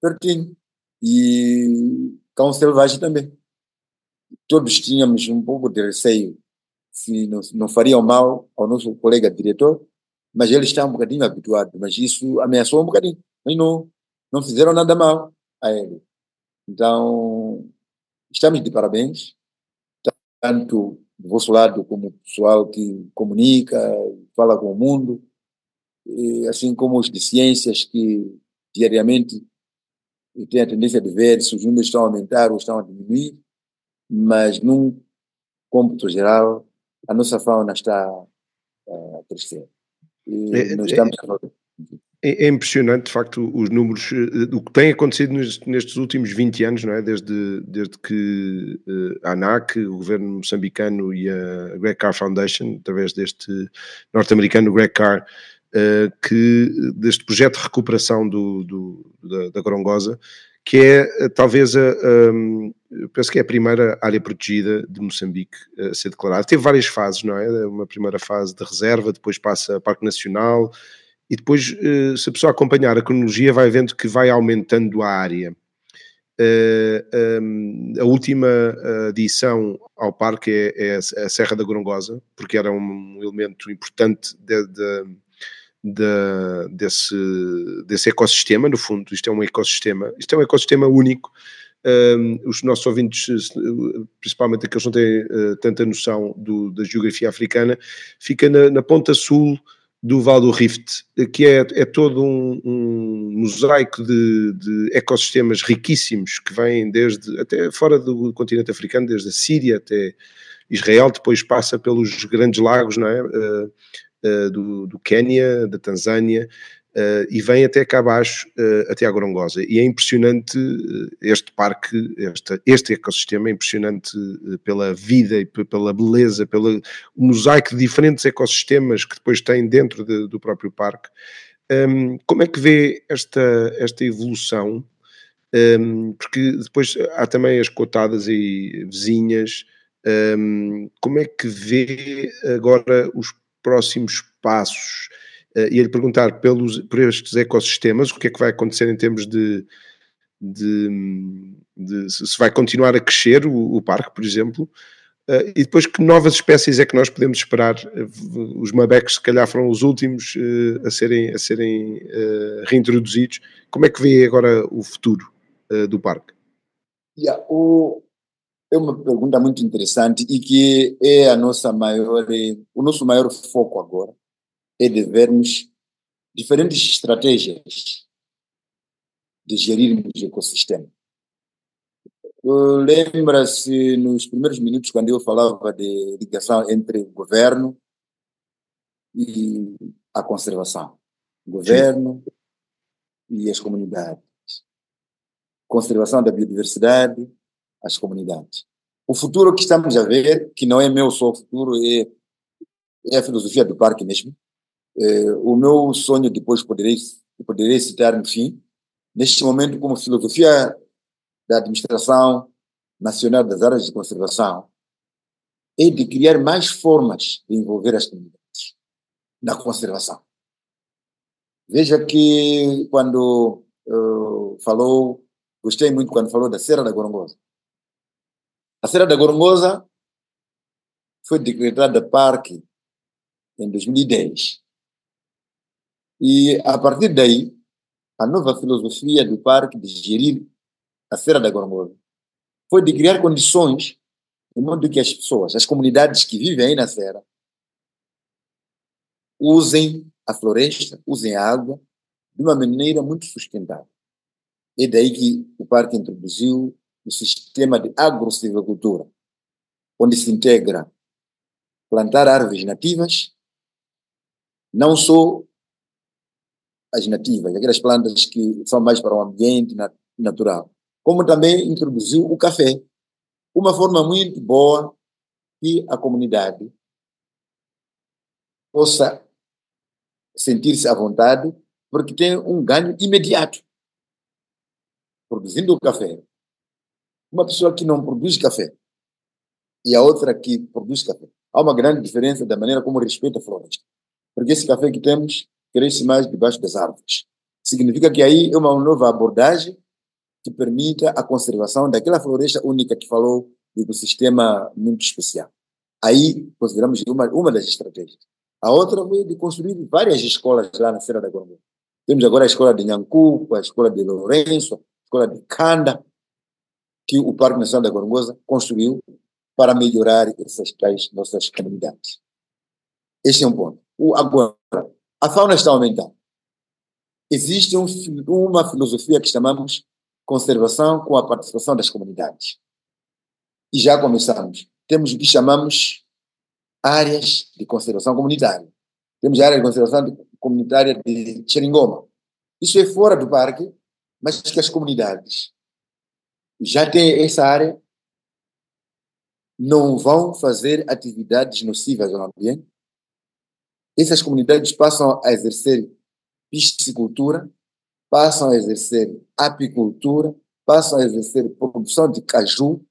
pertinho e cão selvagem também. Todos tínhamos um pouco de receio se não, não fariam mal ao nosso colega diretor, mas ele está um bocadinho habituado, mas isso ameaçou um bocadinho, mas não, não fizeram nada mal a ele. Então, estamos de parabéns, tanto do vosso lado como o pessoal que comunica, fala com o mundo, assim como os de ciências que diariamente têm a tendência de ver se os números estão a aumentar ou estão a diminuir, mas num cômputo geral, a nossa fauna está a crescer. E é, nós estamos é, é, impressionante, de facto, os números, eh, o que tem acontecido nestes últimos 20 anos, não é? Desde, desde que eh, a ANAC, o governo moçambicano e a Greg Carr Foundation, através deste norte-americano Greg Carr, que, deste projeto de recuperação do, do da, da Gorongosa, que é talvez a, penso que é a primeira área protegida de Moçambique a ser declarada. Teve várias fases, não é? Uma primeira fase de reserva, depois passa a Parque Nacional, e depois, eh, se a pessoa acompanhar a cronologia, vai vendo que vai aumentando a área. Eh, ehm, a última adição ao parque é, é a Serra da Gorongosa, porque era um elemento importante de, de, de, desse, desse ecossistema, no fundo, isto é um ecossistema, isto é um ecossistema único, um, os nossos ouvintes, principalmente aqueles que não têm uh, tanta noção do, da geografia africana, fica na, na ponta sul do Val do Rift, que é, é todo um, um mosaico de, de, ecossistemas riquíssimos que vêm desde até fora do continente africano, desde a Síria até Israel, depois passa pelos grandes lagos, não é? Uh, uh, do, do Quénia, da Tanzânia, Uh, e vem até cá abaixo, uh, até a Gorongosa. E é impressionante este parque, este, este ecossistema, é impressionante pela vida e pela beleza, pelo mosaico de diferentes ecossistemas que depois tem dentro de, do próprio parque. Um, como é que vê esta, esta evolução? Um, porque depois há também as cotadas e vizinhas. Um, como é que vê agora os próximos passos? uh, e lhe perguntar pelos, por estes ecossistemas, o que é que vai acontecer em termos de, de, de se vai continuar a crescer o, o parque, por exemplo, uh, e depois que novas espécies é que nós podemos esperar. Os mabecs, se calhar, foram os últimos uh, a serem, a serem reintroduzidos. Como é que vê agora o futuro do parque? Yeah, o, é uma pergunta muito interessante e que é a nossa maior, o nosso maior foco agora é de vermos diferentes estratégias de gerirmos o ecossistema. Lembra-se nos primeiros minutos, quando eu falava de ligação entre o governo e a conservação. Governo Sim. e as comunidades. Conservação da biodiversidade, as comunidades. O futuro que estamos a ver, que não é meu só o futuro, é, é a filosofia do parque mesmo, é, o meu sonho depois poderei, poderei citar no fim, neste momento como filosofia da administração nacional das áreas de conservação, é de criar mais formas de envolver as comunidades na conservação. Veja que quando uh, falou, gostei muito quando falou da Serra da Gorongosa. A Serra da Gorongosa foi decretada parque em 2010. E a partir daí, a nova filosofia do parque de gerir a Serra da Gorongosa foi de criar condições de modo que as pessoas, as comunidades que vivem aí na Serra, usem a floresta, usem a água de uma maneira muito sustentável. É daí que o parque introduziu o sistema de agro-silvicultura, onde se integra plantar árvores nativas, não só as nativas, aquelas plantas que são mais para o ambiente natural, como também introduziu o café, uma forma muito boa que a comunidade possa sentir-se à vontade, porque tem um ganho imediato. Produzindo o café. Uma pessoa que não produz café e a outra que produz café. Há uma grande diferença da maneira como respeita a floresta. Porque esse café que temos cresce mais debaixo das árvores. Significa que aí é uma nova abordagem que permita a conservação daquela floresta única que falou do ecossistema muito especial. Aí consideramos uma, uma das estratégias. A outra foi de construir várias escolas lá na Serra da Gorongosa. Temos agora a escola de Nhancu, a escola de Lourenço, a escola de Canda, que o Parque Nacional da Gorongosa construiu para melhorar essas tais nossas comunidades. Esse é um ponto. O, agora, a fauna está aumentando. Existe um, uma filosofia que chamamos conservação com a participação das comunidades. E já começamos. Temos o que chamamos áreas de conservação comunitária. Temos a área de conservação comunitária de Xeringoma. Isso é fora do parque, mas que as comunidades já têm essa área, não vão fazer atividades nocivas ao ambiente. Essas comunidades passam a exercer piscicultura, passam a exercer apicultura, passam a exercer produção de caju,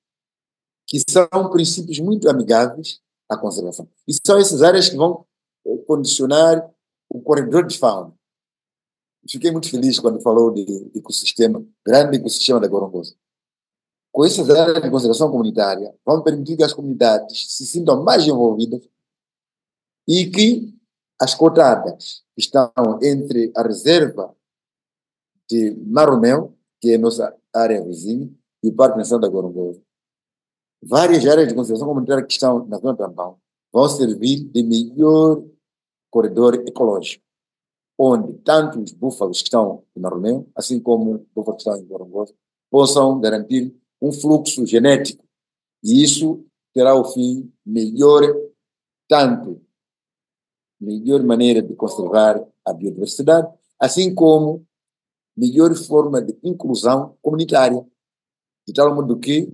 que são princípios muito amigáveis à conservação. E são essas áreas que vão eh, condicionar o corredor de fauna. Fiquei muito feliz quando falou de ecossistema, grande ecossistema da Gorongosa. Com essas áreas de conservação comunitária, vão permitir que as comunidades se sintam mais envolvidas e que as cotadas que estão entre a reserva de Maromeu, que é nossa área vizinha, e o Parque Nacional da Gorongosa, várias áreas de conservação comunitária que estão na zona Tampão vão servir de melhor corredor ecológico, onde tanto os búfalos que estão em Maromeu, assim como os búfalos que estão em Gorongosa, possam garantir um fluxo genético. E isso terá o fim melhor, tanto melhor maneira de conservar a biodiversidade, assim como melhor forma de inclusão comunitária, de tal modo que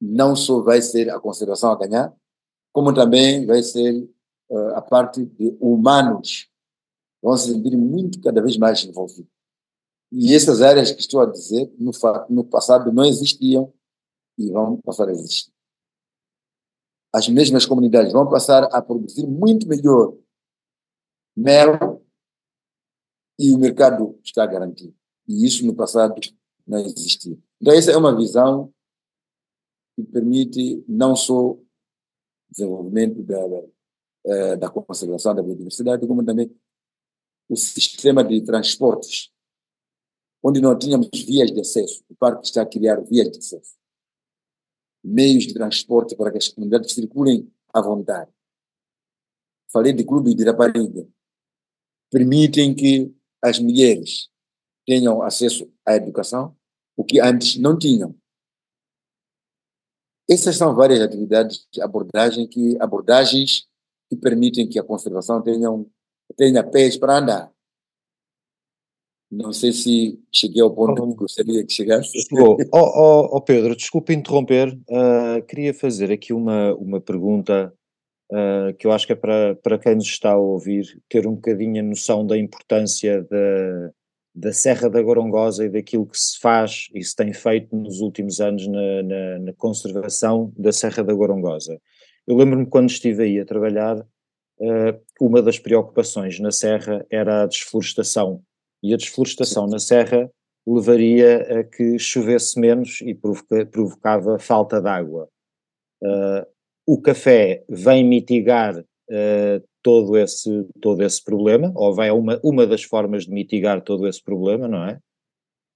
não só vai ser a conservação a ganhar, como também vai ser uh, a parte de humanos vão se sentir muito, cada vez mais envolvidos. E essas áreas que estou a dizer, no, no passado não existiam e vão passar a existir. As mesmas comunidades vão passar a produzir muito melhor mel e o mercado está garantido. E isso no passado não existia. Então, essa é uma visão que permite não só o desenvolvimento da, da, da conservação da biodiversidade, como também o sistema de transportes, onde não tínhamos vias de acesso. O parque está a criar vias de acesso. Meios de transporte para que as comunidades circulem à vontade. Falei de clube de rapariga. Permitem que as mulheres tenham acesso à educação, o que antes não tinham. Essas são várias atividades de abordagem que abordagens que permitem que a conservação tenha, tenha pés para andar. Não sei se cheguei ao ponto que gostaria que chegasse. Chegou. [LAUGHS] Oh, oh, oh Pedro, desculpe interromper. Uh, queria fazer aqui uma, uma pergunta uh, que eu acho que é para, para quem nos está a ouvir ter um bocadinho a noção da importância da, da Serra da Gorongosa e daquilo que se faz e se tem feito nos últimos anos na, na, na conservação da Serra da Gorongosa. Eu lembro-me quando estive aí a trabalhar, uh, uma das preocupações na Serra era a desflorestação E a desflorestação na serra levaria a que chovesse menos e provoca, provocava falta de água. Uh, o café vem mitigar uh, todo, esse, todo esse problema, ou vai uma, uma das formas de mitigar todo esse problema, não é?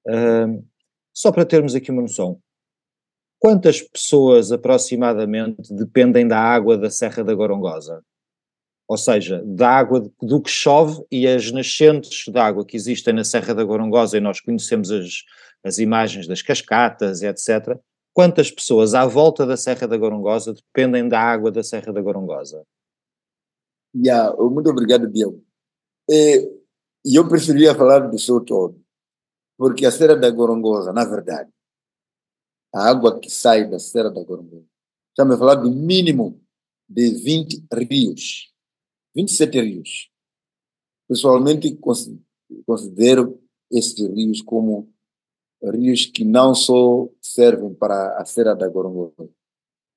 Uh, só para termos aqui uma noção, quantas pessoas aproximadamente dependem da água da Serra da Gorongosa? Ou seja, da água do que chove e as nascentes de água que existem na Serra da Gorongosa, e nós conhecemos as, as imagens das cascatas, etc. Quantas pessoas à volta da Serra da Gorongosa dependem da água da Serra da Gorongosa? Yeah, muito obrigado, Diego. E eu preferia falar do seu todo, porque a Serra da Gorongosa, na verdade, a água que sai da Serra da Gorongosa, estamos a falar do mínimo de 20 rios 27 rios. Pessoalmente, considero esses rios como rios que não só servem para a Serra da Gorongosa.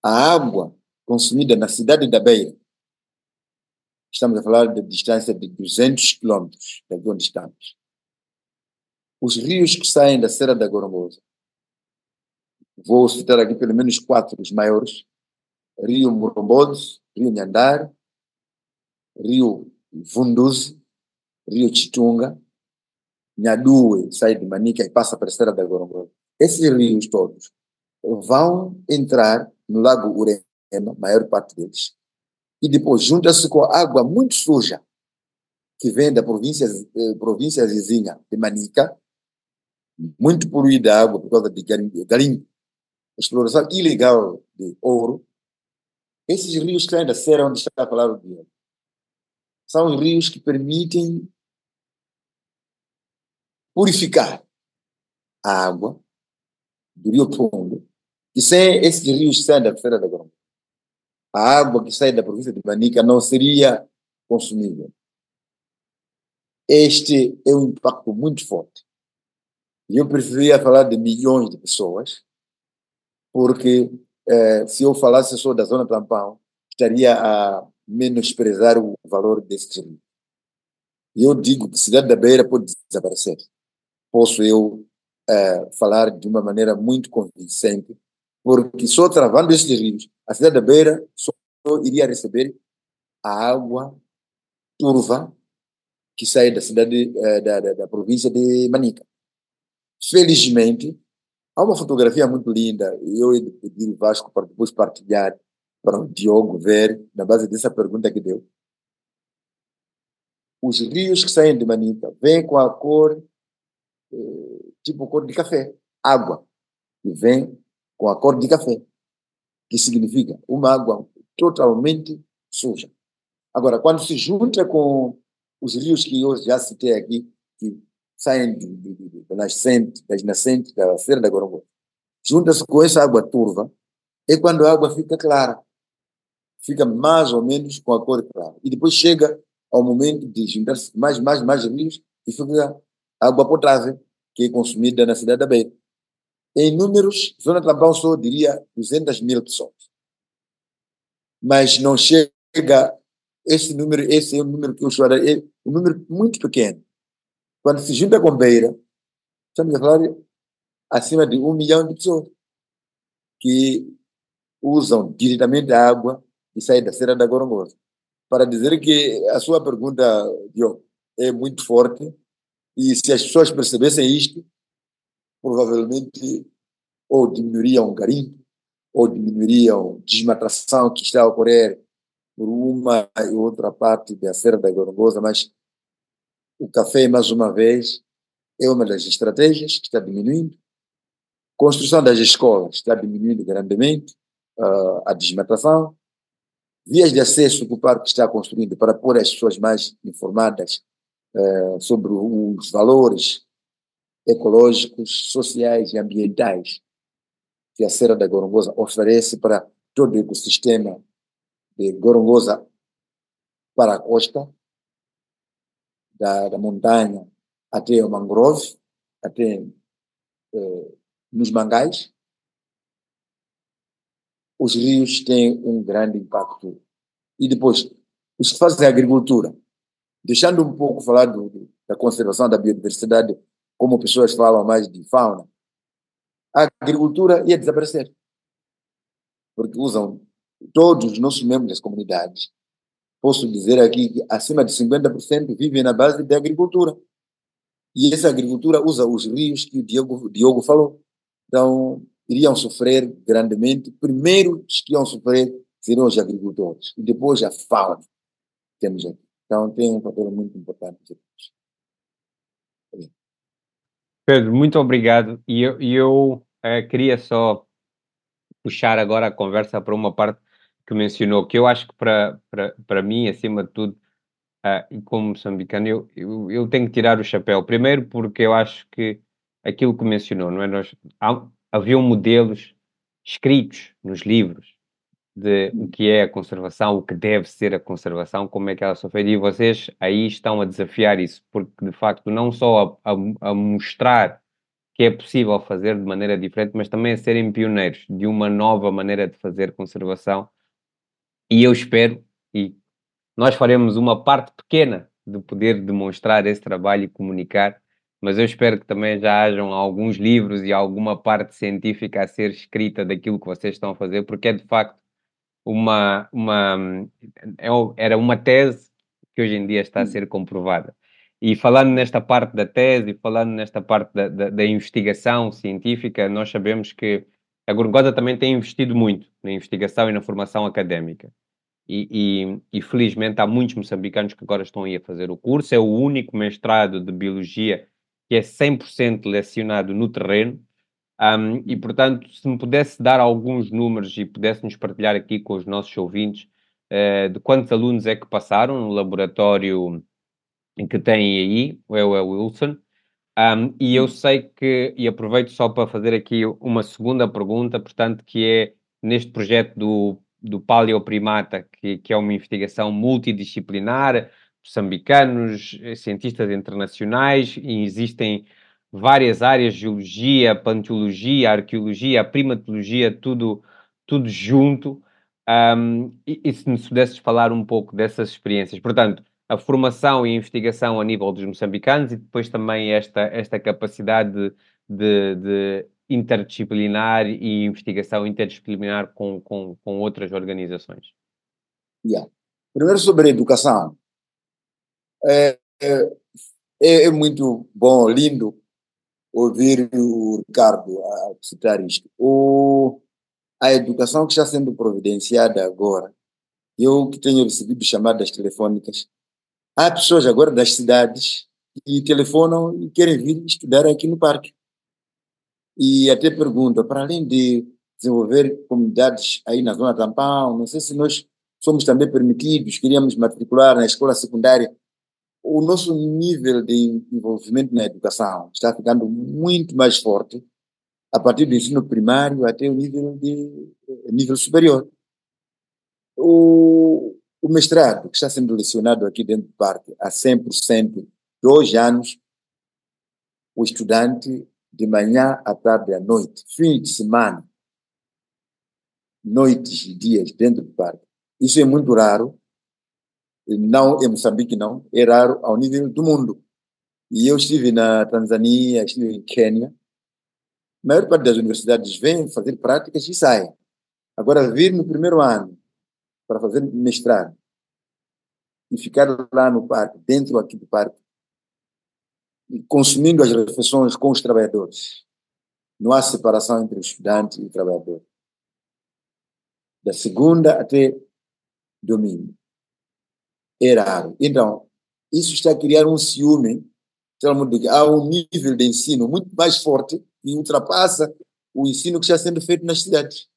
A água consumida na cidade da Beira, estamos a falar de distância de 200 quilômetros de onde estamos. Os rios que saem da Serra da Gorongosa, vou citar aqui pelo menos quatro os maiores, Rio Morombodes, Rio Nhandar, Rio Vunduzi, Rio Chitunga, Nhadue, sai de Manica e passa para a Estrada da Gorongosa. Esses rios todos vão entrar no Lago Urema, maior parte deles, e depois junta-se com água muito suja que vem da província, eh, província vizinha de Manica, muito poluída a água por causa de garimpo, exploração ilegal de ouro. Esses rios que saem da serra onde está a falar o dinheiro são os rios que permitem purificar a água do Rio Fundo, e sem esses rios saem da Feira da Grande, a água que sai da província de Manica não seria consumível. Este é um impacto muito forte. E eu preferia falar de milhões de pessoas, porque eh, se eu falasse só da zona Tampão, estaria a menosprezar o valor livro. E eu digo que Cidade da Beira pode desaparecer. Posso eu uh, falar de uma maneira muito convincente, porque só travando estes rios, a Cidade da Beira só iria receber a água turva que sai da cidade uh, da, da, da província de Manica. Felizmente, há uma fotografia muito linda, eu ia pedir o Vasco para depois partilhar, para o Diogo ver, na base dessa pergunta que deu. Os rios que saem de Manica vêm com a cor, eh, tipo cor de café, água, e vem com a cor de café, que significa uma água totalmente suja. Agora, quando se junta com os rios que eu já citei aqui, que saem de, de, de, de nascente, das nascentes da Serra da Gorongosa, junta-se com essa água turva, é quando a água fica clara fica mais ou menos com a cor clara. E depois chega ao momento de juntar-se mais, mais, mais rios e fica água potável, que é consumida na cidade da Beira. Em números, Zona Tampão só diria 200 mil pessoas. Mas não chega, esse número, esse é o número que eu choro, é um número muito pequeno. Quando se junta com Beira, estamos a falar acima de um milhão de pessoas que usam diretamente a água e sair da Serra da Gorongosa. Para dizer que a sua pergunta, Diogo, é muito forte e se as pessoas percebessem isto, provavelmente ou diminuiriam o garimpo, ou diminuiriam a desmatação que está a ocorrer por uma e outra parte da Serra da Gorongosa, mas o café, mais uma vez, é uma das estratégias que está diminuindo. Construção das escolas está diminuindo grandemente uh, a desmatação vias de acesso que o parque está construindo para pôr as pessoas mais informadas uh, sobre os valores ecológicos, sociais e ambientais que a Serra da Gorongosa oferece para todo o ecossistema de Gorongosa para a costa, da, da montanha até o mangrove, até eh, nos mangais, os rios têm um grande impacto. E depois, os que fazem agricultura, deixando um pouco falar do, da conservação da biodiversidade, como pessoas falam mais de fauna, a agricultura ia desaparecer. Porque usam todos os nossos membros das comunidades. Posso dizer aqui que acima de 50% vivem na base da agricultura. E essa agricultura usa os rios que o Diogo, Diogo falou. Então, iriam sofrer grandemente. Primeiro, os que iam sofrer seriam os agricultores. E depois a fauna. Temos aqui. Então, tem um papel muito importante. Pedro, muito obrigado. E eu, eu uh, queria só puxar agora a conversa para uma parte que mencionou, que eu acho que para, para, para mim, acima de tudo, uh, e como moçambicano, eu, eu, eu, tenho que tirar o chapéu. Primeiro porque eu acho que aquilo que mencionou, não é? Nós, há, haviam modelos escritos nos livros de o que é a conservação, o que deve ser a conservação, como é que ela só feita, e vocês aí estão a desafiar isso, porque de facto não só a, a, a, mostrar que é possível fazer de maneira diferente, mas também a serem pioneiros de uma nova maneira de fazer conservação. E eu espero, e nós faremos uma parte pequena de poder demonstrar esse trabalho e comunicar, mas eu espero que também já hajam alguns livros e alguma parte científica a ser escrita daquilo que vocês estão a fazer, porque é de facto uma, uma, é era uma tese que hoje em dia está a hum. ser comprovada. E falando nesta parte da tese, falando nesta parte da, da, da investigação científica, nós sabemos que a Gorgosa também tem investido muito na investigação e na formação académica. E, e, e, felizmente há muitos moçambicanos que agora estão aí a fazer o curso. É o único mestrado de Biologia que é 100% lecionado no terreno, um, e, portanto, se me pudesse dar alguns números e pudéssemos partilhar aqui com os nossos ouvintes uh, de quantos alunos é que passaram no laboratório que têm aí, o El Wilson. Um, e eu sei que, e aproveito só para fazer aqui uma segunda pergunta, portanto, que é neste projeto do, do Paleoprimata, que, que é uma investigação multidisciplinar, moçambicanos, cientistas internacionais, e existem várias áreas, geologia, paleontologia, arqueologia, primatologia, tudo, tudo junto. Um, e, e, se me pudesses falar um pouco dessas experiências, portanto, a formação e investigação a nível dos moçambicanos e depois também esta, esta capacidade de, de, de interdisciplinar e investigação interdisciplinar com, com, com outras organizações. Yeah. Primeiro sobre a educação. É, é, é muito bom, lindo ouvir o Ricardo a citar isto. O, a educação que está sendo providenciada agora, eu que tenho recebido chamadas telefônicas, há pessoas agora das cidades que telefonam e querem vir estudar aqui no parque. E até perguntam, para além de desenvolver comunidades aí na zona Tampão, não sei se nós somos também permitidos, queríamos matricular na escola secundária o nosso nível de envolvimento na educação está ficando muito mais forte a partir do ensino primário até o nível de nível superior. O, o mestrado, que está sendo lecionado aqui dentro do parque há 100%, dois anos, o estudante de manhã à tarde à noite, fim de semana, noites e dias dentro do parque. Isso é muito raro não em Moçambique não, é raro ao nível do mundo. E eu estive na Tanzânia, estive em Quênia. A maior parte das universidades vem fazer práticas e saem. Agora, vir no primeiro ano para fazer mestrado e ficar lá no parque, dentro aqui do parque, consumindo as refeições com os trabalhadores. Não há separação entre o estudante e o trabalhador. Da segunda até domingo é raro. Então, isso está a criar um ciúme, há um nível de ensino muito mais forte e ultrapassa o ensino que está sendo feito nas cidades.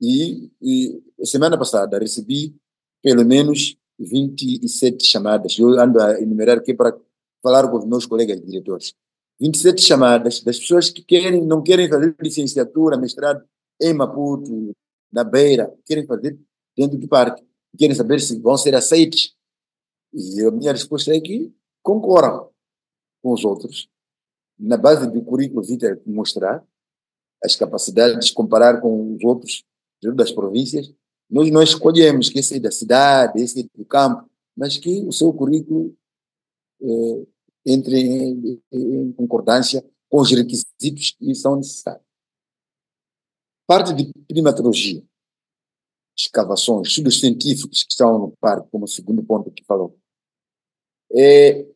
E, e semana passada recebi pelo menos 27 chamadas. Eu ando a enumerar aqui para falar com os meus colegas diretores. 27 chamadas das pessoas que querem, não querem fazer licenciatura, mestrado em Maputo, na Beira, querem fazer dentro do parque querem saber se vão ser aceitos. E a minha resposta é que concordam com os outros, na base do currículo vitae mostrar as capacidades, comparar com os outros das províncias. Nós não escolhemos que esse é da cidade, esse é do campo, mas que o seu currículo é, entre em, em concordância com os requisitos que são necessários. Parte de primatologia, escavações, estudos científicos que estão no parque, como o segundo ponto que falou. É,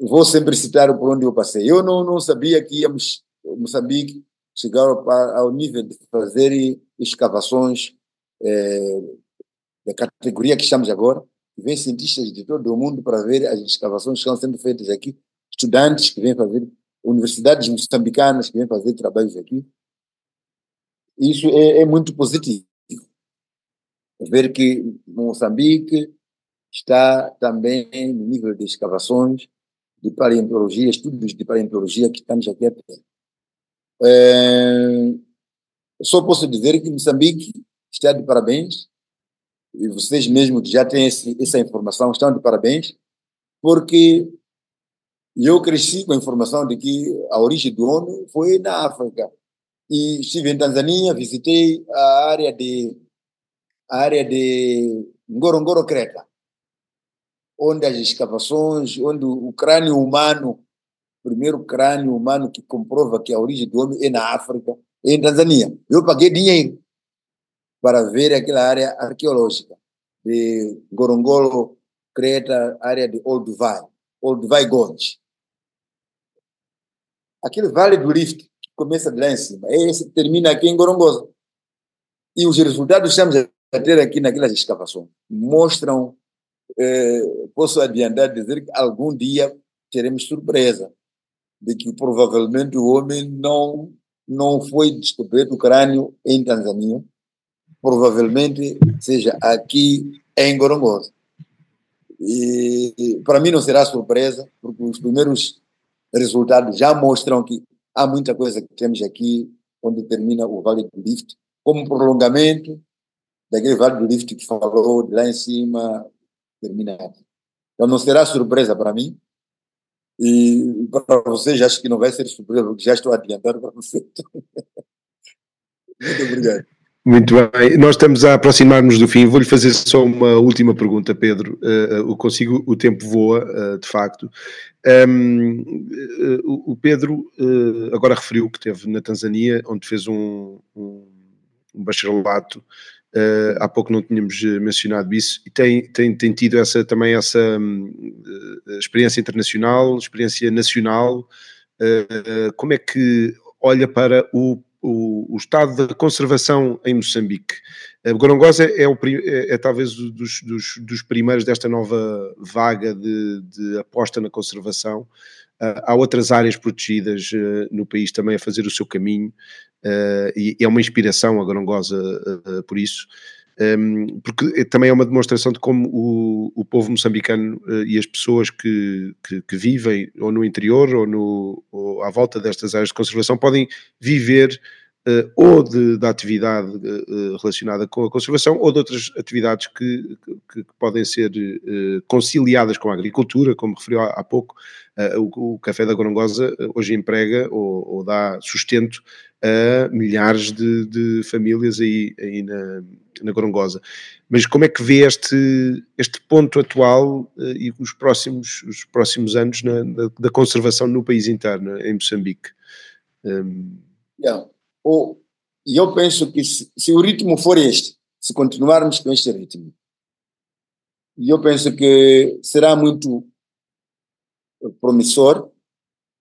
vou sempre citar por onde eu passei. Eu não, não sabia que íamos, Moçambique, chegar ao, nível de fazer escavações é, da categoria que estamos agora. Vem cientistas de todo o mundo para ver as escavações que estão sendo feitas aqui, estudantes que vêm fazer, universidades moçambicanas que vêm fazer trabalhos aqui. Isso é, é muito positivo. Ver que Moçambique está também no nível de escavações, de paleontologia, estudos de paleontologia que estamos aqui a ter. É, só posso dizer que Moçambique está de parabéns, e vocês mesmos já têm esse, essa informação, estão de parabéns, porque eu cresci com a informação de que a origem do homem foi na África. E estive em Tanzânia, visitei a área de a área de Ngorongoro Creta, onde as escavações, onde o crânio humano, o primeiro crânio humano que comprova que a origem do homem é na África, é em Tanzânia. Eu paguei dinheiro para ver aquela área arqueológica de Ngorongoro Creta, área de Olduvai, Olduvai Gorge. Aquele vale do Rift que começa de lá em cima, esse termina aqui em Gorongosa. E os resultados estamos ter aqui naquelas escavações mostram, eh, posso adiantar dizer que algum dia teremos surpresa de que provavelmente o homem não não foi descoberto o crânio em Tanzânia, provavelmente seja aqui em Gorongosa. E para mim não será surpresa, porque os primeiros resultados já mostram que há muita coisa que temos aqui, onde termina o Vale do Rift, como prolongamento daquele Vale do Rift que falou, lá em cima, termina aqui. Então não será surpresa para mim, e para vocês acho que não vai ser surpresa, porque já estou adiantando para vocês. Muito obrigado. Muito bem, nós estamos a aproximar-nos do fim. Vou-lhe fazer só uma última pergunta, Pedro. Uh, uh, consigo, o tempo voa, uh, de facto. Um, o Pedro agora referiu que esteve na Tanzânia, onde fez um, um, um bacharelato. Há pouco não tínhamos mencionado isso e tem, tem, tem tido essa, também essa um, experiência internacional, experiência nacional. como é que olha para o o, o, estado da conservação em Moçambique. Gorongosa é, o, é, é talvez dos, dos, dos, primeiros desta nova vaga de, de aposta na conservação. Uh, há outras áreas protegidas uh, no país também a fazer o seu caminho uh, e é uma inspiração a Gorongosa por isso. Um, porque também é uma demonstração de como o, o povo moçambicano e as pessoas que, que, que, vivem ou no interior ou, no, ou à volta destas áreas de conservação podem viver uh, ou de, da atividade uh, relacionada com a conservação ou de outras atividades que, que, podem ser uh, conciliadas com a agricultura, como referiu há, há pouco. O, o, Café da Gorongosa hoje emprega ou, ou dá sustento a milhares de, de famílias aí, aí na, na Gorongosa. Mas como é que vê este, este ponto atual e os próximos, os próximos anos na, da, da conservação no país interno, em Moçambique? Um... Yeah. E eu penso que se, se, o ritmo for este, se continuarmos com este ritmo, eu penso que será muito promissor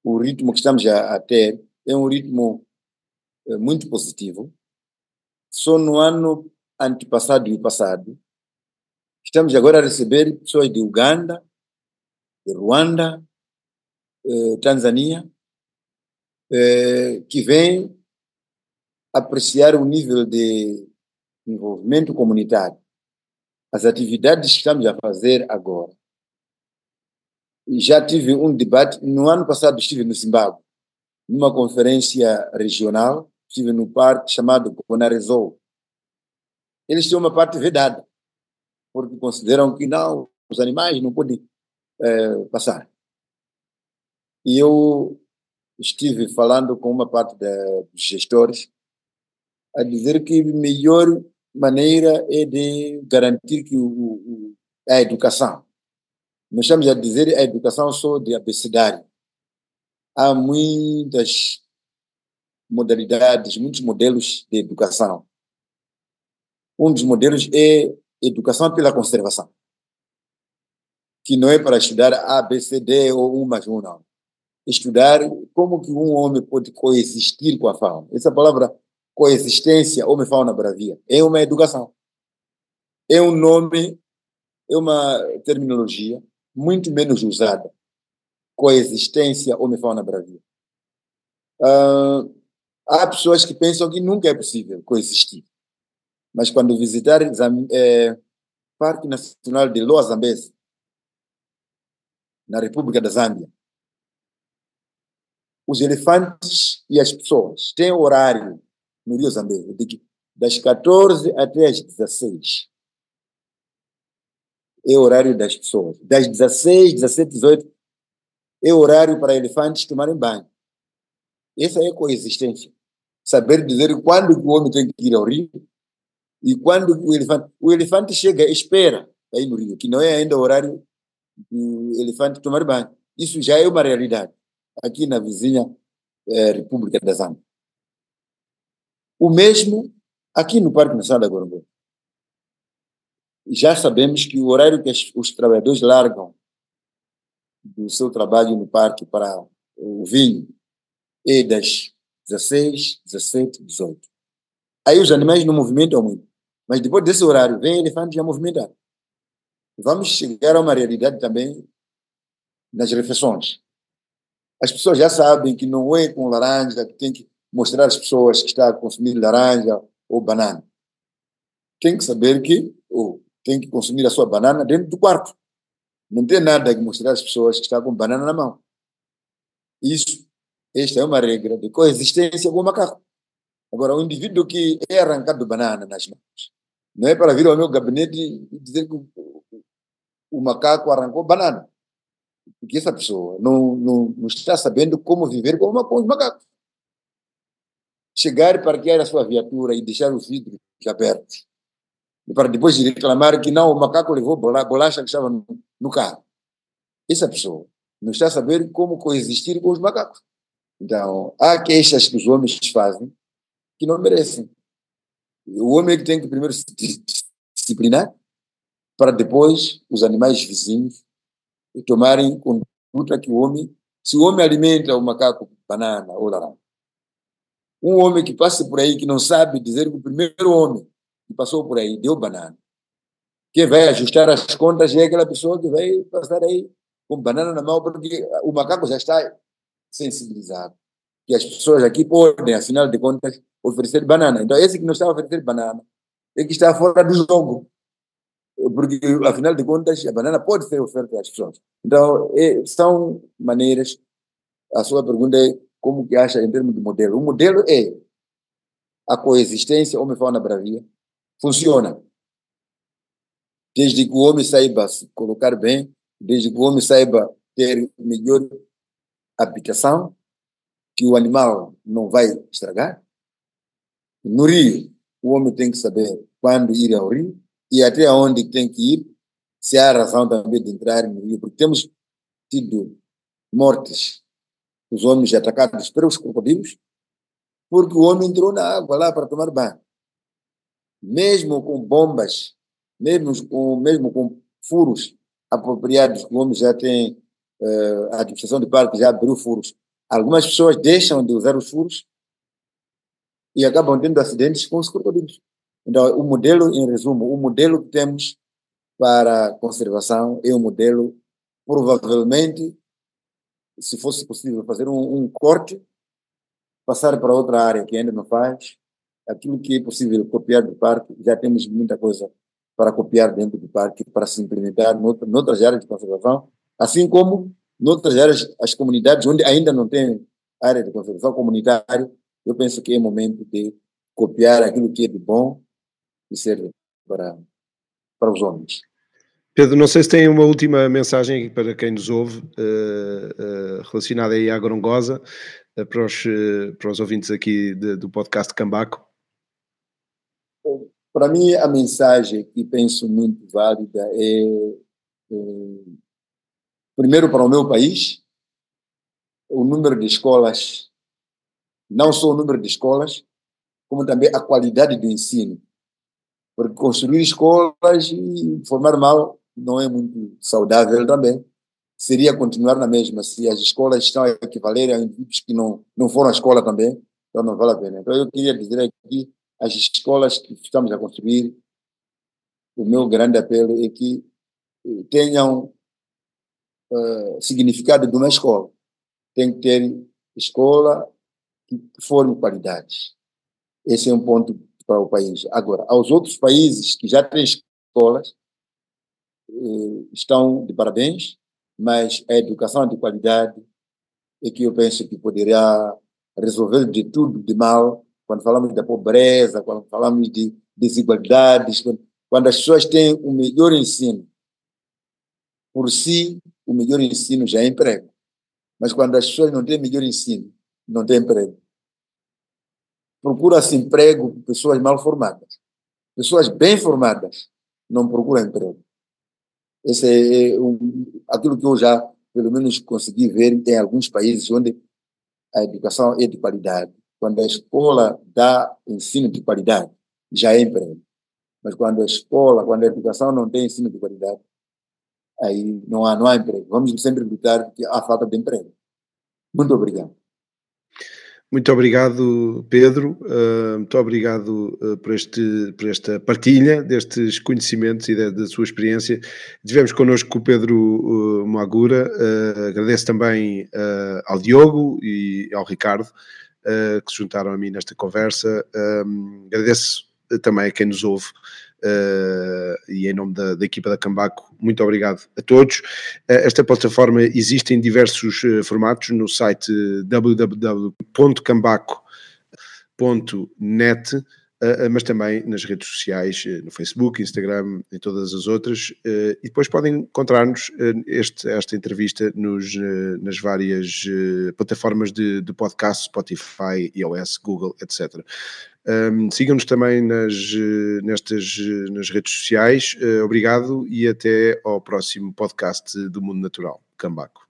o ritmo que estamos a, a ter, é um ritmo muito positivo. Só no ano antepassado e passado, estamos agora a receber pessoas de Uganda, de Ruanda, eh, Tanzânia, eh, que vêm apreciar o nível de envolvimento comunitário, as atividades que estamos a fazer agora. Já tive um debate, no ano passado estive no Zimbábue, numa conferência regional, estive no parque chamado Conarezou. Eles têm uma parte vedada, porque consideram que não, os animais não podem é, passar. E eu estive falando com uma parte da, dos gestores a dizer que a melhor maneira é de garantir que o, o, a educação nós estamos a dizer a educação só de abecedário. Há muitas modalidades, muitos modelos de educação. Um dos modelos é educação pela conservação, que não é para estudar A, B, C, D ou um mais um, não. Estudar como que um homem pode coexistir com a fauna. Essa palavra coexistência homem-fauna bravia é uma educação. É um nome, é uma terminologia muito menos usada. Coexistência homem-fauna bravia. Uh, há pessoas que pensam que nunca é possível coexistir. Mas quando visitar é, Parque Nacional de Loa Zambeze, na República da Zâmbia, os elefantes e as pessoas têm horário no Rio Zambeze, das 14 até as 16 é horário das pessoas. Das 16, 17, 18 é horário para elefantes tomarem banho. Essa é coexistência. Saber dizer quando o homem tem que ir ao rio e quando o elefante. O elefante chega, espera aí no rio, que não é ainda o horário do elefante tomar banho. Isso já é uma realidade aqui na vizinha é, República da Zâmbia. O mesmo aqui no Parque Nacional da Gorongora já sabemos que o horário que os trabalhadores largam do seu trabalho no parque para o vinho é das 16, 17, 18. Aí os animais não movimentam muito. Mas depois desse horário, vem elefante já movimentar. Vamos chegar a uma realidade também nas refeições. As pessoas já sabem que não é com laranja que tem que mostrar às pessoas que está a consumir laranja ou banana. Tem que saber que oh, tem que consumir a sua banana dentro do quarto. Não tem nada que mostrar às pessoas que estão com banana na mão. Isso, esta é uma regra de coexistência com o macaco. Agora, o indivíduo que é arrancado banana nas mãos, não é para vir ao meu gabinete e dizer que o macaco arrancou banana. Porque essa pessoa não, não, não está sabendo como viver com, com os macacos. Chegar e parquear a sua viatura e deixar os vidros abertos para depois reclamar que não, o macaco levou bolacha que estava no, carro. Essa pessoa não está saber como coexistir com os macacos. Então, há queixas que os homens fazem que não merecem. O homem é que tem que primeiro se disciplinar para depois os animais vizinhos tomarem conduta que o homem, se o homem alimenta o macaco banana ou laranja, um homem que passa por aí que não sabe dizer que o primeiro homem que passou por aí, deu banana. Quem vai ajustar as contas é aquela pessoa que vai passar aí com banana na mão, porque o macaco já está sensibilizado. Que as pessoas aqui podem, afinal de contas, oferecer banana. Então, esse que não está a oferecer banana é que está fora do jogo. Porque, afinal de contas, a banana pode ser oferta às pessoas. Então, é, são maneiras. A sua pergunta é como que acha em termos de modelo. O modelo é a coexistência homem-fauna bravia, funciona. Desde que o homem saiba se colocar bem, desde que o homem saiba ter melhor habitação, que o animal não vai estragar. No rio, o homem tem que saber quando ir ao rio e até onde tem que ir, se há razão também de entrar no rio, porque temos tido mortes, os homens atacados pelos crocodilos, porque o homem entrou na água lá para tomar banho mesmo com bombas, mesmo com, mesmo com furos apropriados, como já tem a administração do parque já abriu furos, algumas pessoas deixam de usar os furos e acabam tendo acidentes com os crocodilos. Então, o modelo, em resumo, o modelo que temos para conservação é um modelo, provavelmente, se fosse possível fazer um, um corte, passar para outra área que ainda não faz, aquilo que é possível copiar do parque, já temos muita coisa para copiar dentro do parque, para se implementar noutras áreas de conservação, assim como noutras áreas, as comunidades onde ainda não tem área de conservação comunitária, eu penso que é momento de copiar aquilo que é de bom e serve para, para os homens. Pedro, não sei se tem uma última mensagem para quem nos ouve, uh, uh, relacionada aí à Gorongosa, uh, para, os, para os ouvintes aqui de, do podcast Cambaco. Para mim, a mensagem que penso muito válida é, é primeiro para o meu país, o número de escolas, não só o número de escolas, como também a qualidade do ensino. Porque construir escolas e formar mal não é muito saudável também. Seria continuar na mesma. Se as escolas estão a equivaler a indivíduos que não, não foram à escola também, então não vale a pena. Então eu queria dizer aqui, as escolas que estamos a construir, o meu grande apelo é que tenham uh, significado de uma escola. Tem que ter escola que forme qualidades. Esse é um ponto para o país. Agora, aos outros países que já têm escolas, eh, estão de parabéns, mas a educação de qualidade é que eu penso que poderia resolver de tudo de mal, quando falamos da pobreza, quando falamos de desigualdades, quando, quando as pessoas têm o melhor ensino, por si, o melhor ensino já é emprego. Mas quando as pessoas não têm melhor ensino, não têm emprego procura-se emprego pessoas mal formadas. Pessoas bem formadas não procuram emprego. Esse é, é aquilo que eu já, pelo menos, consegui ver em alguns países onde a educação é de qualidade. Quando a escola dá ensino de qualidade, já é emprego. Mas quando a escola, quando a educação não tem ensino de qualidade, aí não há, não há emprego. Vamos sempre lutar porque há falta de emprego. Muito obrigado. Muito obrigado, Pedro. Uh, muito obrigado uh, por, este, por esta partilha destes conhecimentos e da, sua experiência. Tivemos connosco o Pedro uh, Moagura. agradeço também ao Diogo e ao Ricardo que se juntaram a mim nesta conversa. agradeço também a quem nos ouve. Uh, e em nome da, da, equipa da Cambaco, muito obrigado a todos. Uh, esta plataforma existe em diversos uh, formatos no site www.cambaco.net. mas também nas redes sociais, no Facebook, Instagram e todas as outras. e depois podem encontrar-nos esta entrevista nos, nas várias plataformas de, de podcast, Spotify, iOS, Google, etc. Um, Sigam-nos também nas, eh, nestas, eh, nas redes sociais. Uh, obrigado e até ao próximo podcast do Mundo Natural. Cambaco.